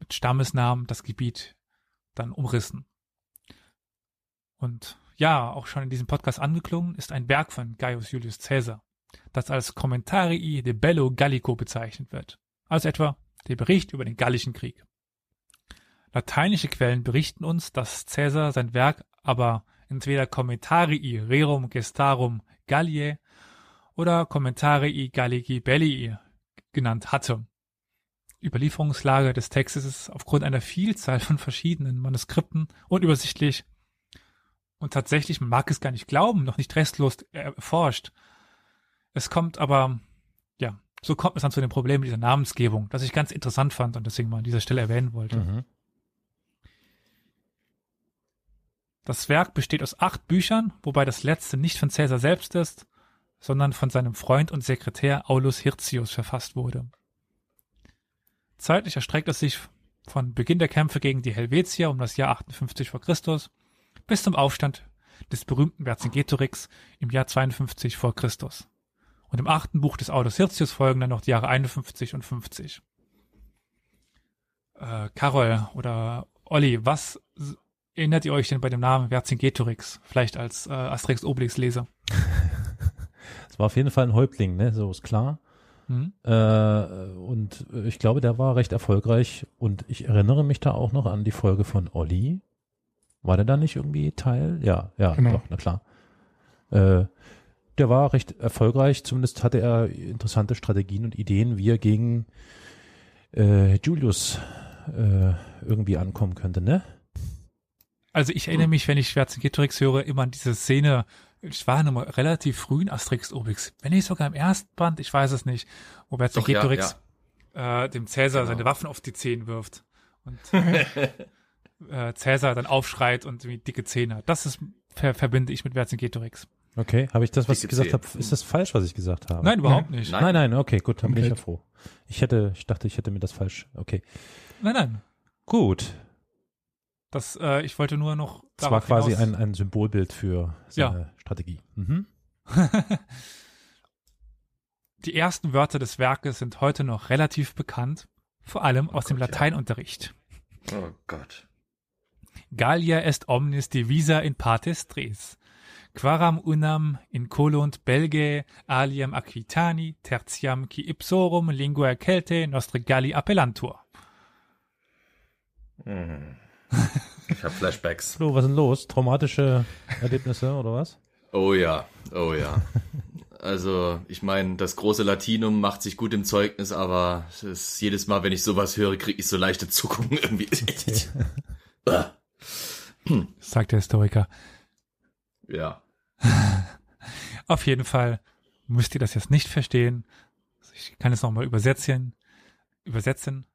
C: mit Stammesnamen das Gebiet dann umrissen. Und ja, auch schon in diesem Podcast angeklungen ist ein Werk von Gaius Julius Caesar, das als Commentarii de Bello Gallico bezeichnet wird. Also etwa der Bericht über den Gallischen Krieg. Lateinische Quellen berichten uns, dass Caesar sein Werk aber entweder Commentarii Rerum Gestarum Galliae oder Commentarii Gallici Bellii genannt hatte. Überlieferungslage des Textes ist aufgrund einer Vielzahl von verschiedenen Manuskripten unübersichtlich und tatsächlich, man mag es gar nicht glauben, noch nicht restlos erforscht. Es kommt aber, ja, so kommt es dann zu dem Problem dieser Namensgebung, das ich ganz interessant fand und deswegen mal an dieser Stelle erwähnen wollte. Mhm. Das Werk besteht aus acht Büchern, wobei das letzte nicht von Caesar selbst ist, sondern von seinem Freund und Sekretär Aulus Hirtius verfasst wurde. Zeitlich erstreckt es sich von Beginn der Kämpfe gegen die Helvetier um das Jahr 58 vor Christus bis zum Aufstand des berühmten Vercingetorix im Jahr 52 vor Christus. Und im achten Buch des Aulus Hirtius folgen dann noch die Jahre 51 und 50. Äh, Carol oder Olli, was erinnert ihr euch denn bei dem Namen Vercingetorix? Vielleicht als äh, Asterix Obelix Leser.
A: Es war auf jeden Fall ein Häuptling, ne? So ist klar. Mhm. Äh, und ich glaube, der war recht erfolgreich. Und ich erinnere mich da auch noch an die Folge von Olli. War der da nicht irgendwie Teil? Ja, ja, genau. doch, na klar. Äh, der war recht erfolgreich. Zumindest hatte er interessante Strategien und Ideen, wie er gegen äh, Julius äh, irgendwie ankommen könnte, ne?
C: Also ich erinnere mich, wenn ich Schwarzenegger höre, immer an diese Szene, ich war noch relativ früh in Asterix Obix, wenn nicht sogar im ersten Band, ich weiß es nicht, wo Vercingetorix ja, ja. äh, dem Cäsar genau. seine Waffen auf die Zehen wirft und äh, Cäsar dann aufschreit und irgendwie dicke Zähne hat. Das ist ver verbinde ich mit Vercingetorix.
A: Okay, habe ich das, was dicke ich gesagt habe, ist das falsch, was ich gesagt habe?
C: Nein, überhaupt nicht.
A: Nein, nein, okay, gut, dann bin ich ja froh. Ich hätte, ich dachte, ich hätte mir das falsch. Okay.
C: Nein, nein.
A: Gut.
C: Das, äh, ich wollte nur noch.
A: Das war quasi ein, ein Symbolbild für seine ja. Strategie. Mhm.
C: Die ersten Wörter des Werkes sind heute noch relativ bekannt, vor allem oh aus Gott, dem Lateinunterricht.
D: Ja. Oh Gott.
C: Gallia est omnis divisa in partes tres. Quaram unam in colunt Belgae aliam Aquitani tertiam qui ipsorum lingua Celte nostre Galli appellantur.
D: Mhm. Ich habe Flashbacks.
A: Flo, was ist denn los? Traumatische Erlebnisse oder was?
D: Oh ja, oh ja. Also, ich meine, das große Latinum macht sich gut im Zeugnis, aber ist, jedes Mal, wenn ich sowas höre, kriege ich so leichte Zuckungen irgendwie.
C: Sagt der Historiker.
D: Ja.
C: Auf jeden Fall müsst ihr das jetzt nicht verstehen. Ich kann es nochmal übersetzen. Übersetzen.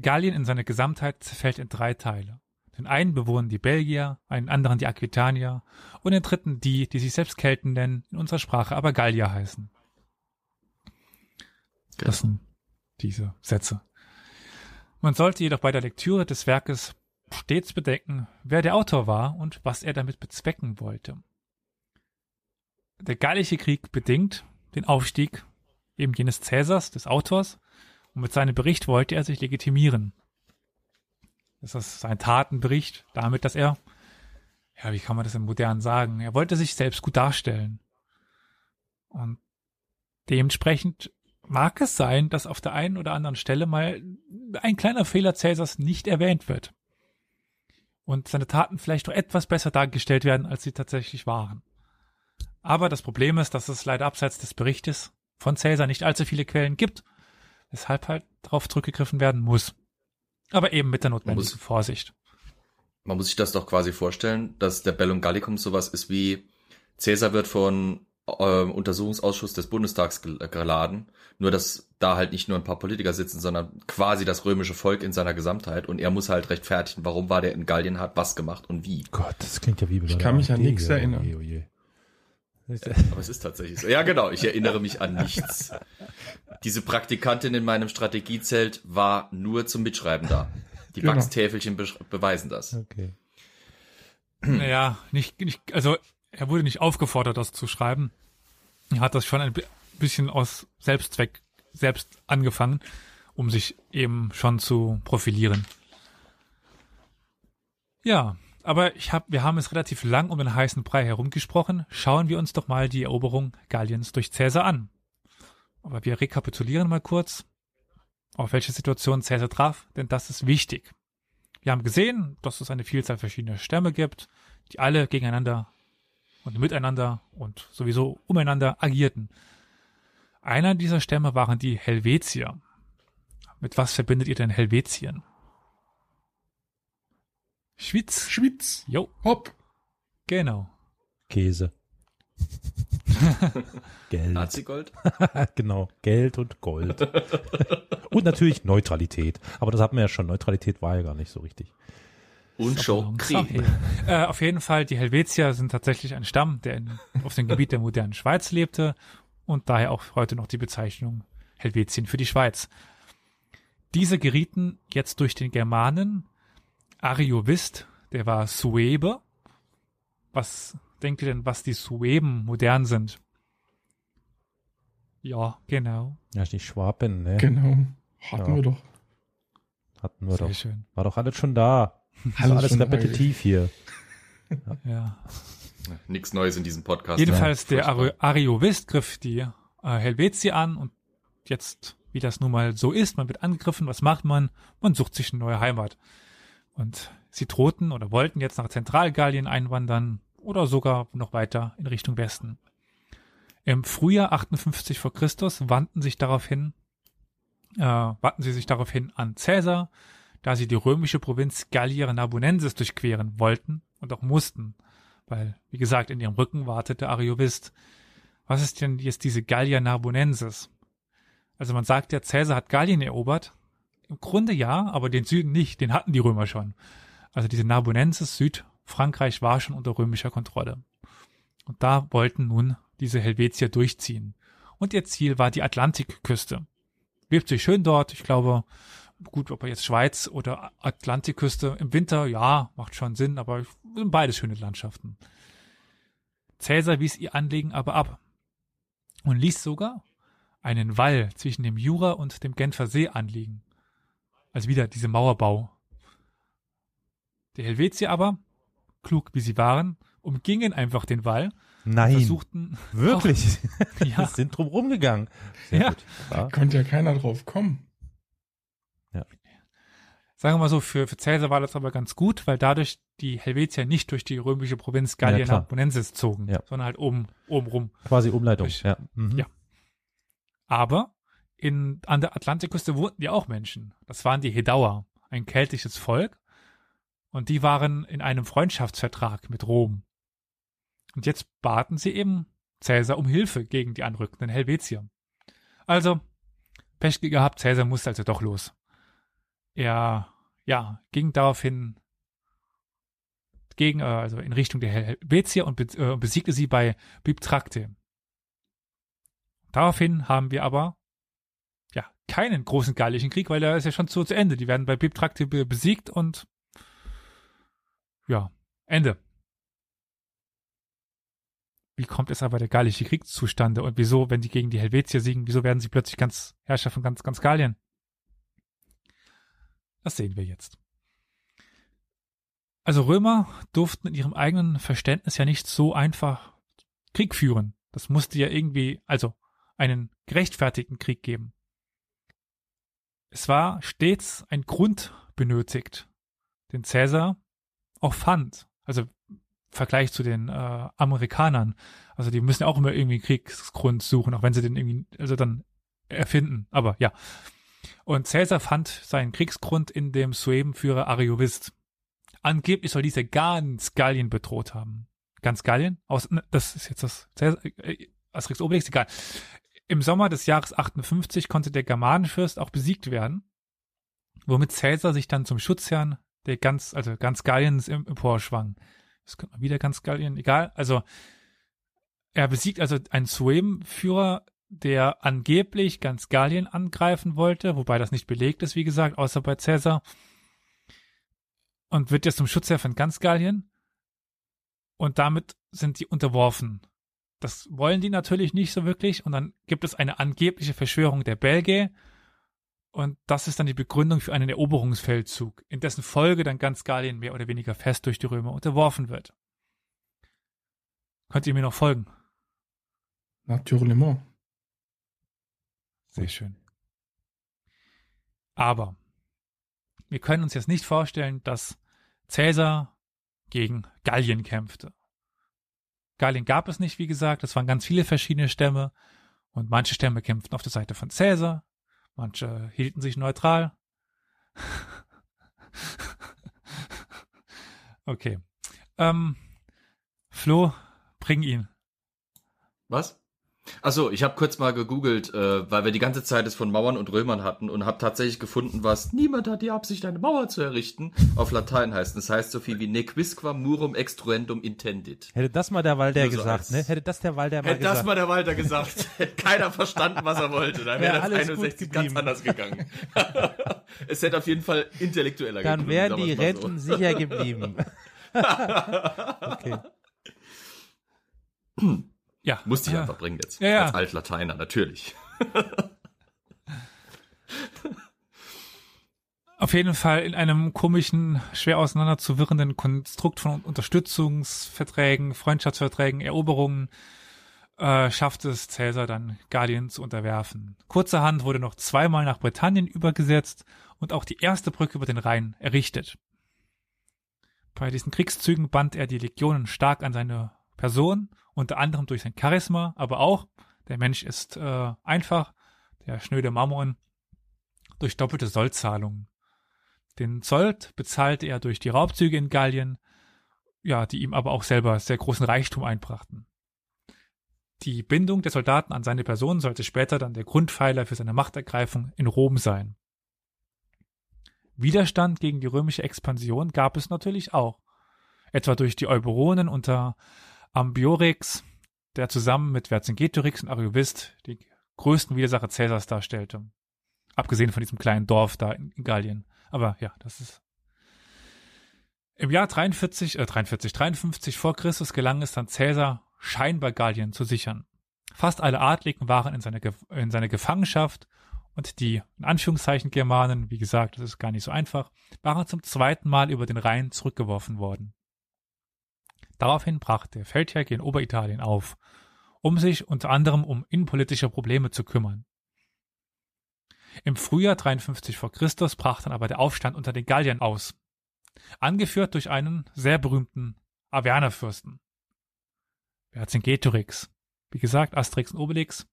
C: Gallien in seiner Gesamtheit zerfällt in drei Teile. Den einen bewohnen die Belgier, einen anderen die Aquitanier und den dritten die, die sich selbst Kelten nennen, in unserer Sprache aber Gallier heißen. Das sind diese Sätze. Man sollte jedoch bei der Lektüre des Werkes stets bedenken, wer der Autor war und was er damit bezwecken wollte. Der Gallische Krieg bedingt den Aufstieg eben jenes Cäsars, des Autors, und mit seinem Bericht wollte er sich legitimieren. Das ist sein Tatenbericht, damit, dass er, ja, wie kann man das im Modernen sagen, er wollte sich selbst gut darstellen. Und dementsprechend mag es sein, dass auf der einen oder anderen Stelle mal ein kleiner Fehler Cäsars nicht erwähnt wird. Und seine Taten vielleicht doch etwas besser dargestellt werden, als sie tatsächlich waren. Aber das Problem ist, dass es leider abseits des Berichtes von Cäsar nicht allzu viele Quellen gibt, weshalb halt darauf zurückgegriffen werden muss. Aber eben mit der notwendigen muss, Vorsicht.
D: Man muss sich das doch quasi vorstellen, dass der Bellum Gallicum sowas ist wie Cäsar wird von äh, Untersuchungsausschuss des Bundestags geladen. Nur, dass da halt nicht nur ein paar Politiker sitzen, sondern quasi das römische Volk in seiner Gesamtheit. Und er muss halt rechtfertigen, warum war der in Gallien, hat was gemacht und wie.
A: Gott, das klingt ja wie
B: Ich kann mich an nichts erinnern.
D: Aber es ist tatsächlich so. Ja, genau. Ich erinnere mich an nichts. Diese Praktikantin in meinem Strategiezelt war nur zum Mitschreiben da. Die genau. Wachstäfelchen be beweisen das.
A: Okay.
C: Naja, nicht, nicht, also er wurde nicht aufgefordert, das zu schreiben. Er hat das schon ein bisschen aus Selbstzweck selbst angefangen, um sich eben schon zu profilieren. Ja, aber ich hab, wir haben es relativ lang um den heißen Brei herumgesprochen. Schauen wir uns doch mal die Eroberung Galliens durch Caesar an. Aber wir rekapitulieren mal kurz, auf welche Situation Caesar traf, denn das ist wichtig. Wir haben gesehen, dass es eine Vielzahl verschiedener Stämme gibt, die alle gegeneinander und miteinander und sowieso umeinander agierten. Einer dieser Stämme waren die Helvetier. Mit was verbindet ihr denn Helvetien? Schwitz.
B: Schwitz.
C: Jo.
B: Hopp.
C: Genau.
A: Käse.
D: Geld. Nazi-Gold?
A: genau, Geld und Gold. und natürlich Neutralität. Aber das hatten wir ja schon. Neutralität war ja gar nicht so richtig.
D: Und schon Krieg.
C: Äh, auf jeden Fall, die Helvetier sind tatsächlich ein Stamm, der in, auf dem Gebiet der modernen Schweiz lebte und daher auch heute noch die Bezeichnung Helvetien für die Schweiz. Diese gerieten jetzt durch den Germanen Ariovist, der war Suebe. Was denkt ihr denn, was die Sueben modern sind? Ja, genau.
A: Ja, die Schwaben, ne?
B: Genau. Hatten ja. wir doch.
A: Hatten wir
C: Sehr
A: doch.
C: schön.
A: War doch alles schon da. Alles, alles repetitiv hier.
C: Ja. ja.
D: Nichts Neues in diesem Podcast.
C: Jedenfalls ja, der Ariovist griff die äh, Helvetii an und jetzt, wie das nun mal so ist, man wird angegriffen, was macht man? Man sucht sich eine neue Heimat. Und sie drohten oder wollten jetzt nach Zentralgallien einwandern oder sogar noch weiter in Richtung Westen. Im Frühjahr 58 vor Christus wandten sich daraufhin, äh, wandten sie sich daraufhin an Caesar, da sie die römische Provinz Gallia Narbonensis durchqueren wollten und auch mussten, weil, wie gesagt, in ihrem Rücken wartete Ariovist. Was ist denn jetzt diese Gallia Narbonensis? Also man sagt ja, Caesar hat Gallien erobert. Grunde ja, aber den Süden nicht, den hatten die Römer schon. Also diese Narbonensis, Südfrankreich war schon unter römischer Kontrolle. Und da wollten nun diese Helvetier durchziehen. Und ihr Ziel war die Atlantikküste. Lebt sich schön dort, ich glaube, gut, ob er jetzt Schweiz oder Atlantikküste im Winter, ja, macht schon Sinn, aber sind beides schöne Landschaften. Cäsar wies ihr Anliegen aber ab und ließ sogar einen Wall zwischen dem Jura und dem Genfer See anlegen. Also wieder diese Mauerbau. Die Helvetier aber, klug wie sie waren, umgingen einfach den Wall.
A: Nein.
C: Versuchten.
A: Wirklich?
C: Auch, ja.
A: sind drum rumgegangen.
C: Sehr ja.
B: Gut. Da konnte ja keiner drauf kommen.
A: Ja.
C: Sagen wir mal so, für, für Caesar war das aber ganz gut, weil dadurch die Helvetier nicht durch die römische Provinz Gallien ja, Narbonensis zogen,
A: ja.
C: sondern halt oben, oben rum.
A: Quasi Umleitung,
C: durch,
A: ja.
C: Mhm. Ja. Aber in, an der Atlantikküste wohnten ja auch Menschen. Das waren die Hedauer, ein keltisches Volk. Und die waren in einem Freundschaftsvertrag mit Rom. Und jetzt baten sie eben Caesar um Hilfe gegen die anrückenden Helvetier. Also, Pech gehabt, Caesar musste also doch los. Er, ja, ging daraufhin gegen, äh, also in Richtung der Helvetier und äh, besiegte sie bei Bibtrakte. Daraufhin haben wir aber, keinen großen gallischen Krieg, weil der ist ja schon zu, zu Ende. Die werden bei Bibtrakte be besiegt und ja, Ende. Wie kommt es aber der gallische Krieg zustande und wieso, wenn die gegen die Helvetier siegen, wieso werden sie plötzlich ganz Herrscher von ganz, ganz Gallien? Das sehen wir jetzt. Also Römer durften in ihrem eigenen Verständnis ja nicht so einfach Krieg führen. Das musste ja irgendwie, also einen gerechtfertigten Krieg geben. Es war stets ein Grund benötigt, den Cäsar auch fand. Also Vergleich zu den äh, Amerikanern. Also die müssen ja auch immer irgendwie einen Kriegsgrund suchen, auch wenn sie den irgendwie, also dann erfinden. Aber ja. Und Cäsar fand seinen Kriegsgrund in dem Suebenführer Ariovist. Angeblich soll dieser ganz Gallien bedroht haben. Ganz Gallien? Aus, ne, das ist jetzt das Cäsar, äh, Asterix Obelix, egal. Im Sommer des Jahres 58 konnte der Germanenfürst auch besiegt werden, womit Cäsar sich dann zum Schutzherrn der ganz, also ganz Galliens emporschwang. Das könnte man wieder ganz Gallien, egal. Also er besiegt also einen Suem-Führer, der angeblich ganz Gallien angreifen wollte, wobei das nicht belegt ist, wie gesagt, außer bei Cäsar. Und wird jetzt zum Schutzherr von ganz Gallien. Und damit sind die unterworfen. Das wollen die natürlich nicht so wirklich. Und dann gibt es eine angebliche Verschwörung der Belgier und das ist dann die Begründung für einen Eroberungsfeldzug, in dessen Folge dann ganz Gallien mehr oder weniger fest durch die Römer unterworfen wird. Könnt ihr mir noch folgen?
B: Natürlich.
C: Sehr schön. Aber wir können uns jetzt nicht vorstellen, dass Cäsar gegen Gallien kämpfte. Gallien gab es nicht, wie gesagt, es waren ganz viele verschiedene Stämme und manche Stämme kämpften auf der Seite von Cäsar, Manche hielten sich neutral. okay. Ähm, Flo, bring ihn.
D: Was? Achso, ich habe kurz mal gegoogelt, äh, weil wir die ganze Zeit es von Mauern und Römern hatten und habe tatsächlich gefunden, was niemand hat die Absicht, eine Mauer zu errichten, auf Latein heißt. Das heißt so viel wie nequisquam murum extruendum intendit.
A: Hätte das mal der Walder
D: Nur so
A: gesagt, ne? Hätte das der Walder mal
D: Hätte
A: gesagt.
D: das mal der Walter gesagt, hätte keiner verstanden, was er wollte. Dann
A: Wäre
D: wäre das
A: alles gut
D: 61 ganz
A: geblieben.
D: anders gegangen. es hätte auf jeden Fall intellektueller
A: Dann
D: geklungen,
A: wären
D: sagen
A: die
D: mal so.
A: Renten sicher geblieben. okay.
C: Ja.
D: Musste ich
C: Ja.
D: einfach bringen jetzt.
C: Ja, ja.
D: Als Altlateiner, natürlich.
C: Auf jeden Fall in einem komischen, schwer auseinanderzuwirrenden Konstrukt von Unterstützungsverträgen, Freundschaftsverträgen, Eroberungen äh, schafft es Cäsar dann Gallien zu unterwerfen. Kurzerhand wurde noch zweimal nach Britannien übergesetzt und auch die erste Brücke über den Rhein errichtet. Bei diesen Kriegszügen band er die Legionen stark an seine Person, unter anderem durch sein Charisma, aber auch, der Mensch ist äh, einfach, der schnöde Mammon, durch doppelte Sollzahlungen. Den Zoll bezahlte er durch die Raubzüge in Gallien, ja, die ihm aber auch selber sehr großen Reichtum einbrachten. Die Bindung der Soldaten an seine Person sollte später dann der Grundpfeiler für seine Machtergreifung in Rom sein. Widerstand gegen die römische Expansion gab es natürlich auch, etwa durch die Euburonen unter Ambiorix, der zusammen mit Vercingetorix und Ariovist die größten Widersacher Cäsars darstellte. Abgesehen von diesem kleinen Dorf da in Gallien. Aber ja, das ist. Im Jahr 43, äh, 43, 53 vor Christus gelang es dann Cäsar, scheinbar Gallien zu sichern. Fast alle Adligen waren in seiner, in seiner Gefangenschaft und die, in Anführungszeichen, Germanen, wie gesagt, das ist gar nicht so einfach, waren zum zweiten Mal über den Rhein zurückgeworfen worden. Daraufhin brach der Feldherr in Oberitalien auf, um sich unter anderem um innenpolitische Probleme zu kümmern. Im Frühjahr 53 vor Christus brach dann aber der Aufstand unter den Galliern aus, angeführt durch einen sehr berühmten Avernerfürsten. Vercingetorix. Wie gesagt, Asterix und Obelix.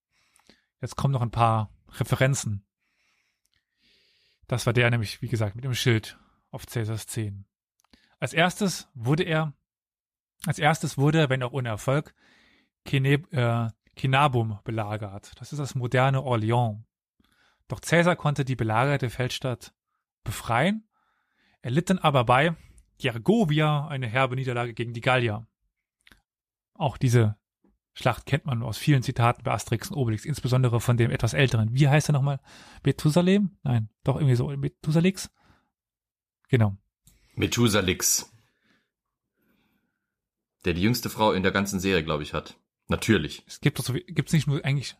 C: Jetzt kommen noch ein paar Referenzen. Das war der nämlich, wie gesagt, mit dem Schild auf Cäsars 10. Als erstes wurde er, als erstes wurde, wenn auch ohne Erfolg, äh, Kinabum belagert. Das ist das moderne Orléans. Doch Cäsar konnte die belagerte Feldstadt befreien. Er litt dann aber bei Gergovia eine herbe Niederlage gegen die Gallier. Auch diese Schlacht kennt man aus vielen Zitaten bei Asterix und Obelix, insbesondere von dem etwas älteren. Wie heißt er nochmal? Methusalem? Nein, doch irgendwie so. Methusalix? Genau.
D: Methusalix. Der die jüngste Frau in der ganzen Serie, glaube ich, hat. Natürlich.
C: Es gibt doch so, gibt's nicht nur eigentlich,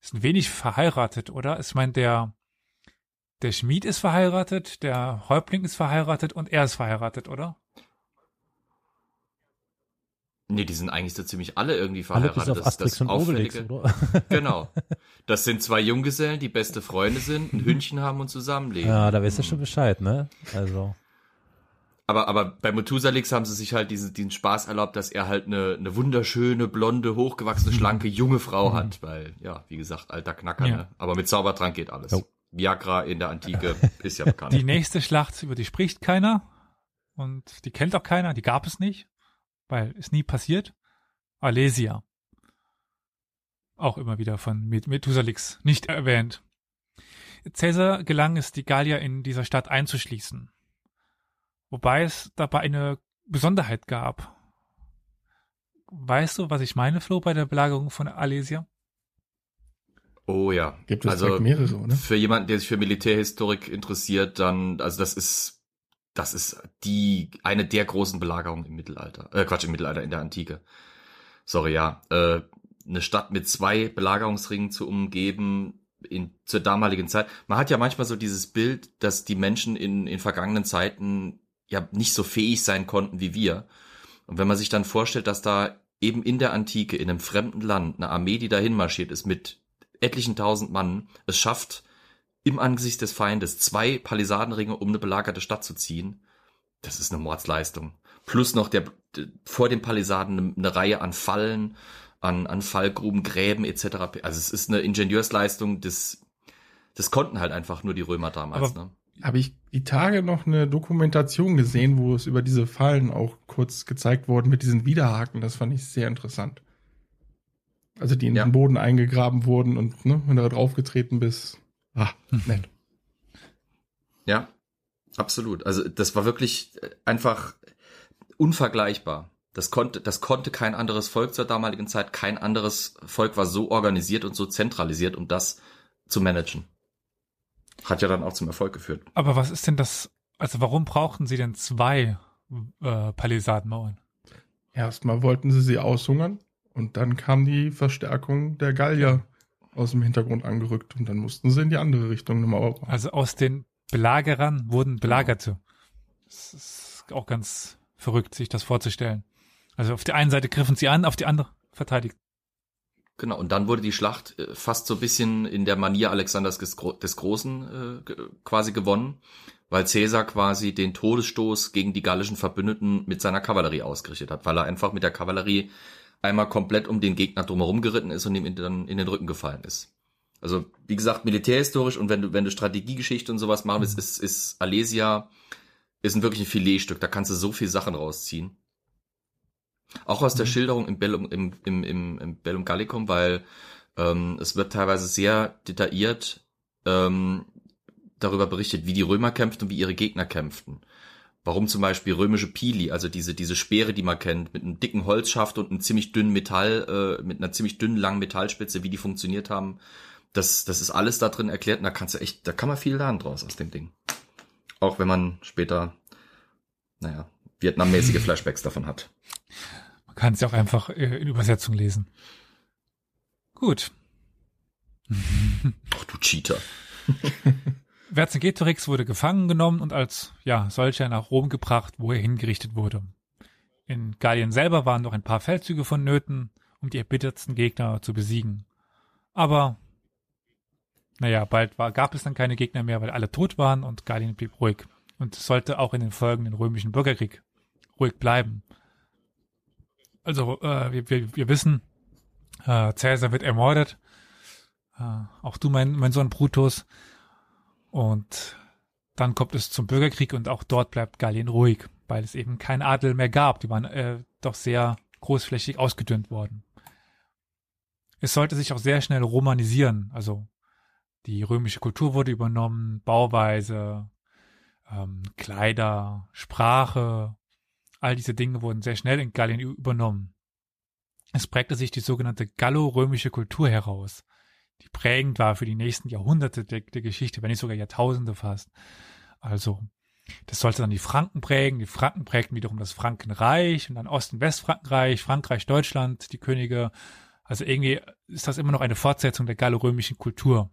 C: es sind wenig verheiratet, oder? Ich meine, der, der Schmied ist verheiratet, der Häuptling ist verheiratet und er ist verheiratet, oder?
D: Nee, die sind eigentlich so ziemlich alle irgendwie
A: Alle
D: verheiratet.
A: bis auf Asterix und Obelix,
D: Auffällige-
A: oder?
D: Genau. Das sind zwei Junggesellen, die beste Freunde sind, ein Hündchen haben und zusammenleben.
A: Ja, da weißt du schon Bescheid, ne? Also.
D: Aber, aber bei Methusalix haben sie sich halt diesen, diesen Spaß erlaubt, dass er halt eine, eine wunderschöne, blonde, hochgewachsene, schlanke, junge Frau hat. Weil, ja, wie gesagt, alter Knacker,
C: Ja.
D: ne? Aber mit Zaubertrank geht alles.
A: Jo.
D: Viagra in der Antike ist ja bekannt.
C: Die nächste Schlacht, über die spricht keiner und die kennt auch keiner, die gab es nicht, weil es nie passiert. Alesia. Auch immer wieder von Met- Methusalix nicht erwähnt. Caesar gelang es, die Gallier in dieser Stadt einzuschließen. Wobei es dabei eine Besonderheit gab. Weißt du, was ich meine, Flo, bei der Belagerung von Alesia?
D: Oh ja.
B: Gibt es
D: also,
B: mehrere, oder?
D: Für jemanden, der sich für Militärhistorik interessiert, dann, also das ist, das ist die, eine der großen Belagerungen im Mittelalter. Äh, Quatsch, im Mittelalter, in der Antike. Sorry, ja. Äh, eine Stadt mit zwei Belagerungsringen zu umgeben, in, zur damaligen Zeit. Man hat ja manchmal so dieses Bild, dass die Menschen in, in vergangenen Zeiten ja nicht so fähig sein konnten wie wir. Und wenn man sich dann vorstellt, dass da eben in der Antike, in einem fremden Land, eine Armee, die dahin marschiert ist mit etlichen tausend Mann, es schafft, im Angesicht des Feindes zwei Palisadenringe um eine belagerte Stadt zu ziehen, das ist eine Mordsleistung. Plus noch der, vor den Palisaden eine, eine Reihe an Fallen, an, an Fallgruben, Gräben etc. Also es ist eine Ingenieursleistung, das, das konnten halt einfach nur die Römer damals.
C: Aber-
D: ne?
B: Habe ich die Tage noch eine Dokumentation gesehen, wo es über diese Fallen auch kurz gezeigt worden mit diesen Widerhaken. Das fand ich sehr interessant. Also die in
D: Ja.
B: den Boden eingegraben wurden und ne, wenn du da draufgetreten bist. Ah, nett.
D: Ja, absolut. Also das war wirklich äh, einfach unvergleichbar. Das konnte, das konnte kein anderes Volk zur damaligen Zeit. Kein anderes Volk war so organisiert und so zentralisiert, um das zu managen. Hat ja dann auch zum Erfolg geführt.
C: Aber was ist denn das, also warum brauchten sie denn zwei äh, Palisadenmauern?
B: Erstmal wollten sie sie aushungern und dann kam die Verstärkung der Gallier aus dem Hintergrund angerückt und dann mussten sie in die andere Richtung eine Mauer bauen.
C: Also aus den Belagerern wurden Belagerte. Das ist auch ganz verrückt, sich das vorzustellen. Also auf der einen Seite griffen sie an, auf die andere verteidigt.
D: Genau, und dann wurde die Schlacht äh, fast so ein bisschen in der Manier Alexanders des, Gro des Großen äh, quasi gewonnen, weil Caesar quasi den Todesstoß gegen die gallischen Verbündeten mit seiner Kavallerie ausgerichtet hat, weil er einfach mit der Kavallerie einmal komplett um den Gegner drumherum geritten ist und ihm dann in den Rücken gefallen ist. Also, wie gesagt, militärhistorisch und wenn du, wenn du Strategiegeschichte und sowas machen willst, ist, ist Alesia ist ein wirklich ein Filetstück, da kannst du so viel Sachen rausziehen. Auch aus der
B: Mhm.
D: Schilderung im Bellum, im, im, im, im Bellum Gallicum, weil ähm, es wird teilweise sehr detailliert ähm, darüber berichtet, wie die Römer kämpften und wie ihre Gegner kämpften. Warum zum Beispiel römische Pili, also diese, diese Speere, die man kennt, mit einem dicken Holzschaft und einem ziemlich dünnen Metall, äh, mit einer ziemlich dünnen, langen Metallspitze, wie die funktioniert haben. Das, das ist alles da drin erklärt und da kannst du echt, da kann man viel lernen draus aus dem Ding. Auch wenn man später, naja, vietnammäßige Flashbacks davon hat.
C: Man kann es ja auch einfach äh, in Übersetzung lesen. Gut.
D: Ach du Cheater.
C: Vercingetorix wurde gefangen genommen und als ja solcher nach Rom gebracht, wo er hingerichtet wurde. In Gallien selber waren noch ein paar Feldzüge vonnöten, um die erbittertsten Gegner zu besiegen. Aber naja, bald war, gab es dann keine Gegner mehr, weil alle tot waren und Gallien blieb ruhig. Und sollte auch in den folgenden römischen Bürgerkrieg ruhig bleiben. Also äh, wir, wir, wir wissen, äh, Caesar wird ermordet. Äh, auch du, mein, mein Sohn Brutus. Und dann kommt es zum Bürgerkrieg und auch dort bleibt Gallien ruhig, weil es eben kein Adel mehr gab. Die waren äh, doch sehr großflächig ausgedünnt worden. Es sollte sich auch sehr schnell romanisieren. Also die römische Kultur wurde übernommen, Bauweise, ähm, Kleider, Sprache, all diese Dinge wurden sehr schnell in Gallien übernommen. Es prägte sich die sogenannte gallo-römische Kultur heraus die prägend war für die nächsten Jahrhunderte der, der Geschichte, wenn nicht sogar Jahrtausende fast. Also Das sollte dann die Franken prägen. Die Franken prägten wiederum das Frankenreich und dann Osten, Westfrankenreich, Frankreich, Deutschland, die Könige. Also irgendwie ist das immer noch eine Fortsetzung der gallorömischen Kultur.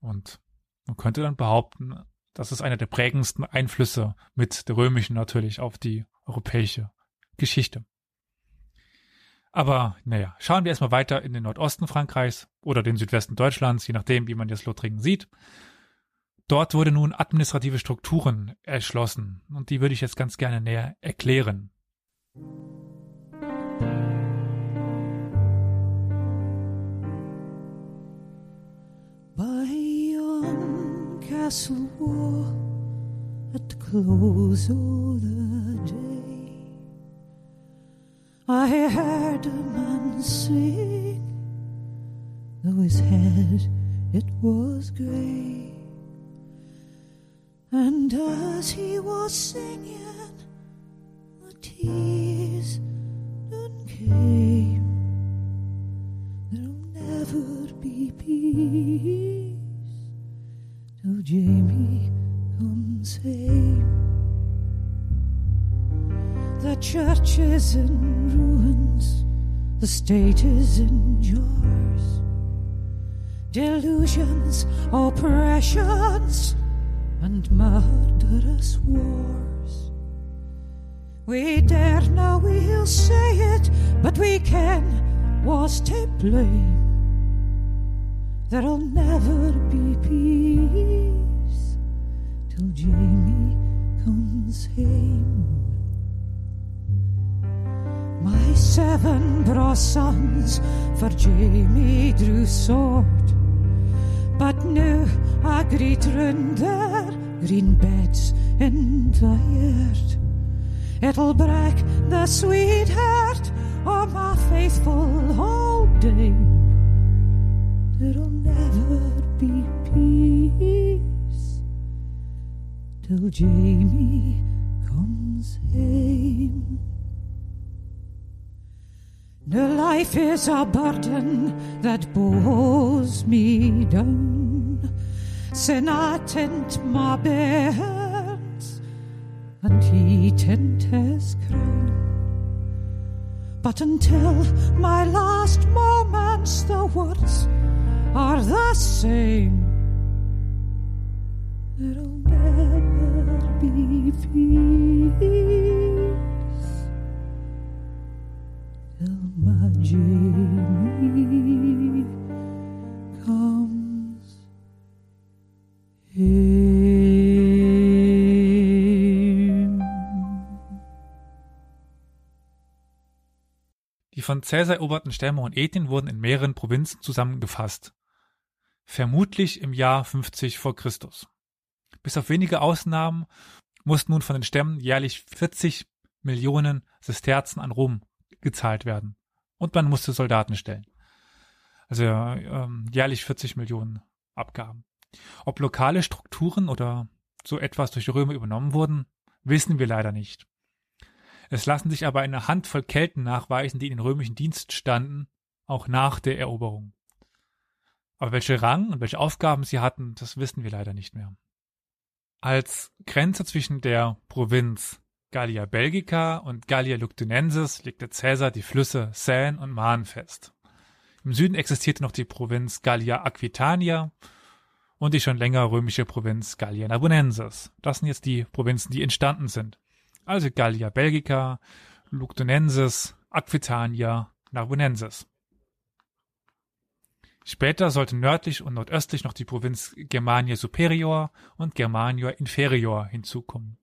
C: Und man könnte dann behaupten, das ist einer der prägendsten Einflüsse mit der römischen natürlich auf die europäische Geschichte. Aber naja, schauen wir erstmal weiter in den Nordosten Frankreichs oder den Südwesten Deutschlands, je nachdem, wie man das Lothringen sieht. Dort wurde nun administrative Strukturen erschlossen und die würde ich jetzt ganz gerne näher erklären.
E: By castle wall at close of the day, I heard a man sing, though his head it was grey. And as he was singing, the tears none came. There'll never be peace till Jamie comes home. The church is in ruins, the state is in jars. Delusions, oppressions, and murderous wars. We dare now, we'll say it, but we can was to blame. There'll never be peace till Jamie comes home. My seven bra sons for Jamie drew sword. But nu I greet runder green beds in the yard. It'll break the sweetheart of my faithful old dame. There'll never be peace till Jamie comes home. The life is a burden that bows me down. Sin I my bairns and he tint his crown. But until my last moments, the words are the same. There'll never be peace
C: Die von Caesar eroberten Stämme und Ethnien wurden in mehreren Provinzen zusammengefasst. Vermutlich im Jahr 50 vor Christus. Bis auf wenige Ausnahmen mussten nun von den Stämmen jährlich 40 Millionen Sesterzen an Rom gezahlt werden. Und man musste Soldaten stellen. Also ähm, jährlich 40 Millionen Abgaben. Ob lokale Strukturen oder so etwas durch die Römer übernommen wurden, wissen wir leider nicht. Es lassen sich aber eine Handvoll Kelten nachweisen, die in den römischen Dienst standen, auch nach der Eroberung. Aber welche Rang und welche Aufgaben sie hatten, das wissen wir leider nicht mehr. Als Grenze zwischen der Provinz Gallia Belgica und Gallia Luctunensis legte Caesar die Flüsse Seine und Marne fest. Im Süden existierte noch die Provinz Gallia Aquitania und die schon länger römische Provinz Gallia Narbonensis. Das sind jetzt die Provinzen, die entstanden sind. Also Gallia Belgica, Luctunensis, Aquitania, Narbonensis. Später sollte nördlich und nordöstlich noch die Provinz Germania Superior und Germania Inferior hinzukommen.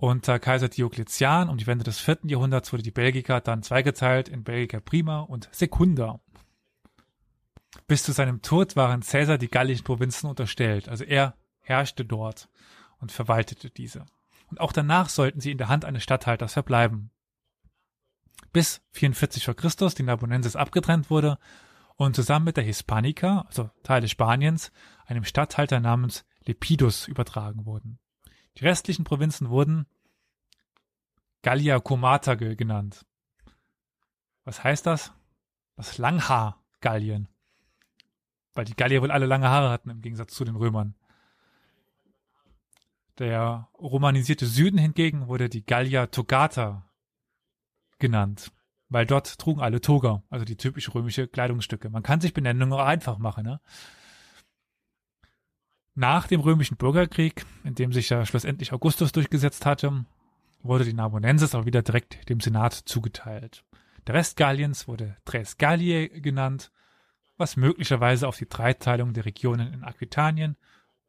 C: Unter Kaiser Diokletian um die Wende des vierten Jahrhunderts wurde die Belgica dann zweigeteilt in Belgica Prima und Secunda. Bis zu seinem Tod waren Caesar die gallischen Provinzen unterstellt, also er herrschte dort und verwaltete diese. Und auch danach sollten sie in der Hand eines Statthalters verbleiben. Bis 44 vor Christus die Narbonensis abgetrennt wurde und zusammen mit der Hispanica, also Teile Spaniens, einem Statthalter namens Lepidus übertragen wurden. Die restlichen Provinzen wurden Gallia Comata genannt. Was heißt das? Das Langhaar-Gallien. Weil die Gallier wohl alle lange Haare hatten, im Gegensatz zu den Römern. Der romanisierte Süden hingegen wurde die Gallia Togata genannt, weil dort trugen alle Toga, also die typisch römische Kleidungsstücke. Man kann sich Benennungen auch einfach machen. Ne? Nach dem römischen Bürgerkrieg, in dem sich ja schlussendlich Augustus durchgesetzt hatte, wurde die Narbonensis auch wieder direkt dem Senat zugeteilt. Der Rest Galliens wurde Tres Galliae genannt, was möglicherweise auf die Dreiteilung der Regionen in Aquitanien,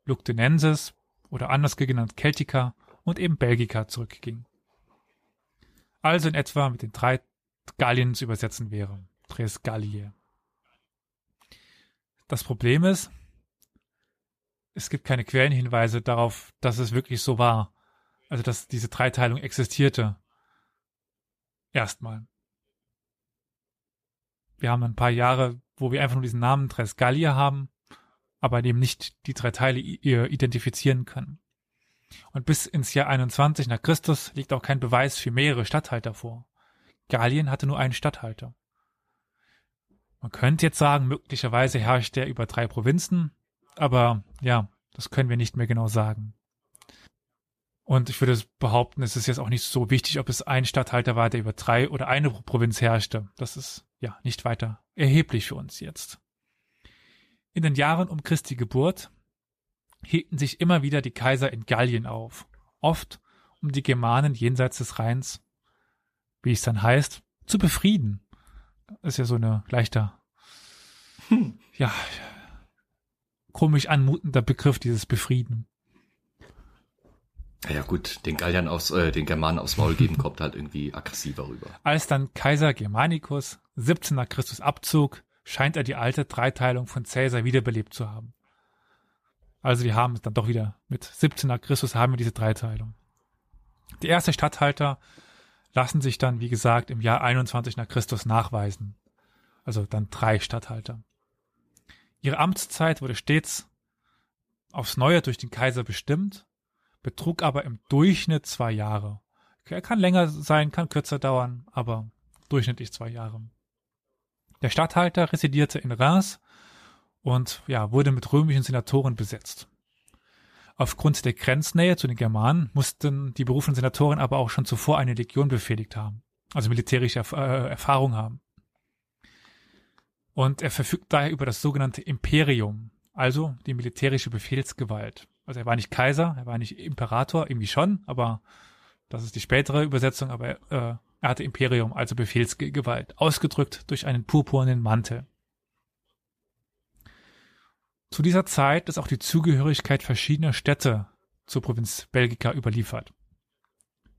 C: Luctinensis oder anders genannt Celtica und eben Belgica zurückging. Also in etwa mit den drei Gallien zu übersetzen wäre. Tres Galliae. Das Problem ist, es gibt keine Quellenhinweise darauf, dass es wirklich so war. Also, dass diese Dreiteilung existierte. Erstmal. Wir haben ein paar Jahre, wo wir einfach nur diesen Namen Tres Gallia haben, aber eben nicht die drei Teile identifizieren können. Und bis ins Jahr 21 nach Christus liegt auch kein Beweis für mehrere Statthalter vor. Gallien hatte nur einen Statthalter. Man könnte jetzt sagen, möglicherweise herrscht er über drei Provinzen, aber ja, das können wir nicht mehr genau sagen. Und ich würde behaupten, es ist jetzt auch nicht so wichtig, ob es ein Statthalter war, der über drei oder eine Provinz herrschte. Das ist ja nicht weiter erheblich für uns jetzt. In den Jahren um Christi Geburt hielten sich immer wieder die Kaiser in Gallien auf, oft um die Germanen jenseits des Rheins, wie es dann heißt, zu befrieden. Das ist ja so eine leichter, hm. ja, komisch anmutender Begriff, dieses Befrieden.
D: Ja gut, den Galliern aufs, äh, den Germanen aufs Maul geben kommt halt irgendwie aggressiver rüber.
C: Als dann Kaiser Germanicus 17 nach Christus abzog, scheint er die alte Dreiteilung von Caesar wiederbelebt zu haben. Also wir haben es dann doch wieder mit 17 nach Christus haben wir diese Dreiteilung. Die erste Statthalter lassen sich dann, wie gesagt, im Jahr 21 nach Christus nachweisen. Also dann drei Statthalter. Ihre Amtszeit wurde stets aufs Neue durch den Kaiser bestimmt, betrug aber im Durchschnitt zwei Jahre. Er kann länger sein, kann kürzer dauern, aber durchschnittlich zwei Jahre. Der Statthalter residierte in Reims und ja, wurde mit römischen Senatoren besetzt. Aufgrund der Grenznähe zu den Germanen mussten die berufenen Senatoren aber auch schon zuvor eine Legion befehligt haben, also militärische Erf äh, Erfahrung haben. Und er verfügt daher über das sogenannte Imperium, also die militärische Befehlsgewalt. Also er war nicht Kaiser, er war nicht Imperator, irgendwie schon, aber das ist die spätere Übersetzung, aber äh, er hatte Imperium, also Befehlsgewalt, ausgedrückt durch einen purpurnen Mantel. Zu dieser Zeit ist auch die Zugehörigkeit verschiedener Städte zur Provinz Belgica überliefert.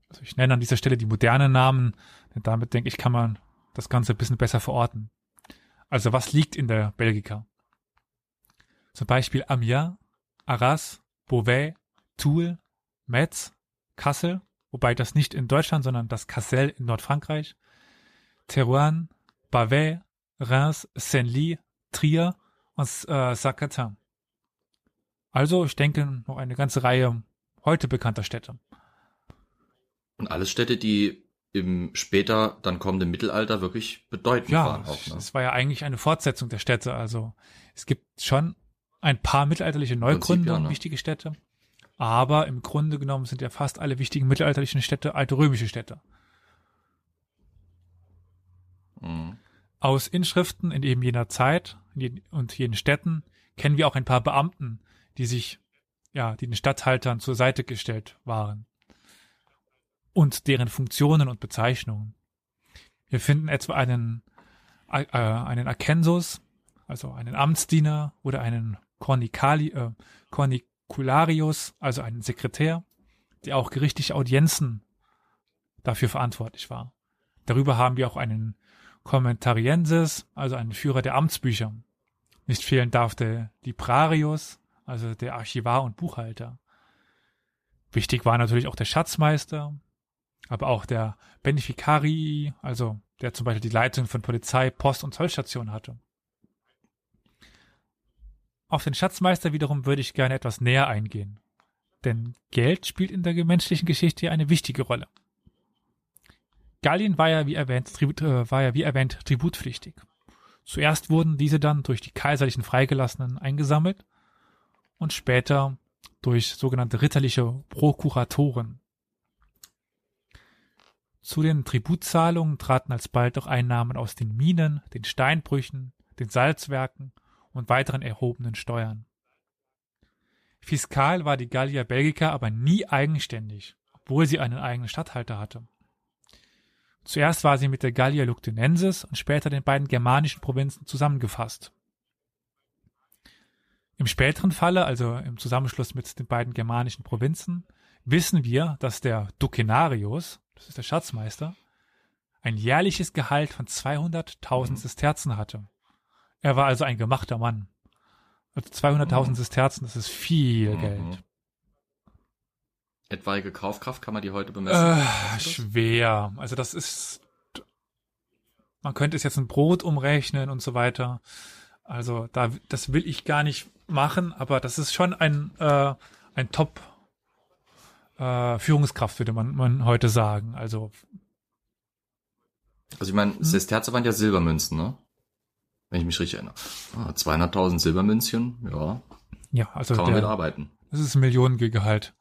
C: Also ich nenne an dieser Stelle die modernen Namen, denn damit denke ich, kann man das Ganze ein bisschen besser verorten. Also was liegt in der Belgica? Zum Beispiel Amiens, Arras, Beauvais, Toul, Metz, Kassel, wobei das nicht in Deutschland, sondern das Cassel in Nordfrankreich, Terouanne, Bavay, Reims, Senlis, Trier und äh, Sacatin. Also, ich denke, noch eine ganze Reihe heute bekannter Städte.
D: Und alles Städte, die im später dann kommenden Mittelalter wirklich bedeutend
C: ja,
D: waren. Auch,
C: ne? es war ja eigentlich eine Fortsetzung der Städte. Also es gibt schon ein paar mittelalterliche Neugründungen, ja, ne? wichtige Städte. Aber im Grunde genommen sind ja fast alle wichtigen mittelalterlichen Städte alte römische Städte. Mhm. Aus Inschriften in eben jener Zeit und jenen Städten kennen wir auch ein paar Beamten, die sich, ja, die den Statthaltern zur Seite gestellt waren und deren Funktionen und Bezeichnungen. Wir finden etwa einen, äh, einen Akensus, also einen Amtsdiener oder einen Cornicali, äh, Cornicularius, also einen Sekretär, der auch gerichtliche Audienzen dafür verantwortlich war. Darüber haben wir auch einen Commentariensis, also einen Führer der Amtsbücher. Nicht fehlen darf der Librarius, also der Archivar und Buchhalter. Wichtig war natürlich auch der Schatzmeister, aber auch der Beneficari, also der zum Beispiel die Leitung von Polizei, Post und Zollstation hatte. Auf den Schatzmeister wiederum würde ich gerne etwas näher eingehen. Denn Geld spielt in der menschlichen Geschichte eine wichtige Rolle. Gallien war ja wie erwähnt, Tribut, äh, war ja wie erwähnt tributpflichtig. Zuerst wurden diese dann durch die kaiserlichen Freigelassenen eingesammelt und später durch sogenannte ritterliche Prokuratoren. Zu den Tributzahlungen traten alsbald auch Einnahmen aus den Minen, den Steinbrüchen, den Salzwerken und weiteren erhobenen Steuern. Fiskal war die Gallia Belgica aber nie eigenständig, obwohl sie einen eigenen Statthalter hatte. Zuerst war sie mit der Gallia Luctinensis und später den beiden germanischen Provinzen zusammengefasst. Im späteren Falle, also im Zusammenschluss mit den beiden germanischen Provinzen, wissen wir, dass der Ducenarius, das ist der Schatzmeister, ein jährliches Gehalt von 200.000
D: Mhm.
C: Sesterzen hatte. Er war also ein gemachter Mann. Also 200.000
D: Mhm.
C: Sesterzen, das ist viel
D: Mhm.
C: Geld.
D: Etwaige Kaufkraft kann man die heute bemessen?
C: Äh, schwer. Also das ist, man könnte es jetzt in Brot umrechnen und so weiter. Also da, das will ich gar nicht machen, aber das ist schon ein, äh, ein Top äh, Führungskraft, würde man, man heute sagen. Also
D: Also ich meine,
C: Mhm.
D: Sesterze waren ja Silbermünzen, ne? Wenn ich mich richtig erinnere. Ah, 200.000 Silbermünzchen, ja,
C: ja, also
D: kann man
C: der,
D: mitarbeiten.
C: das ist ein Millionengehalt.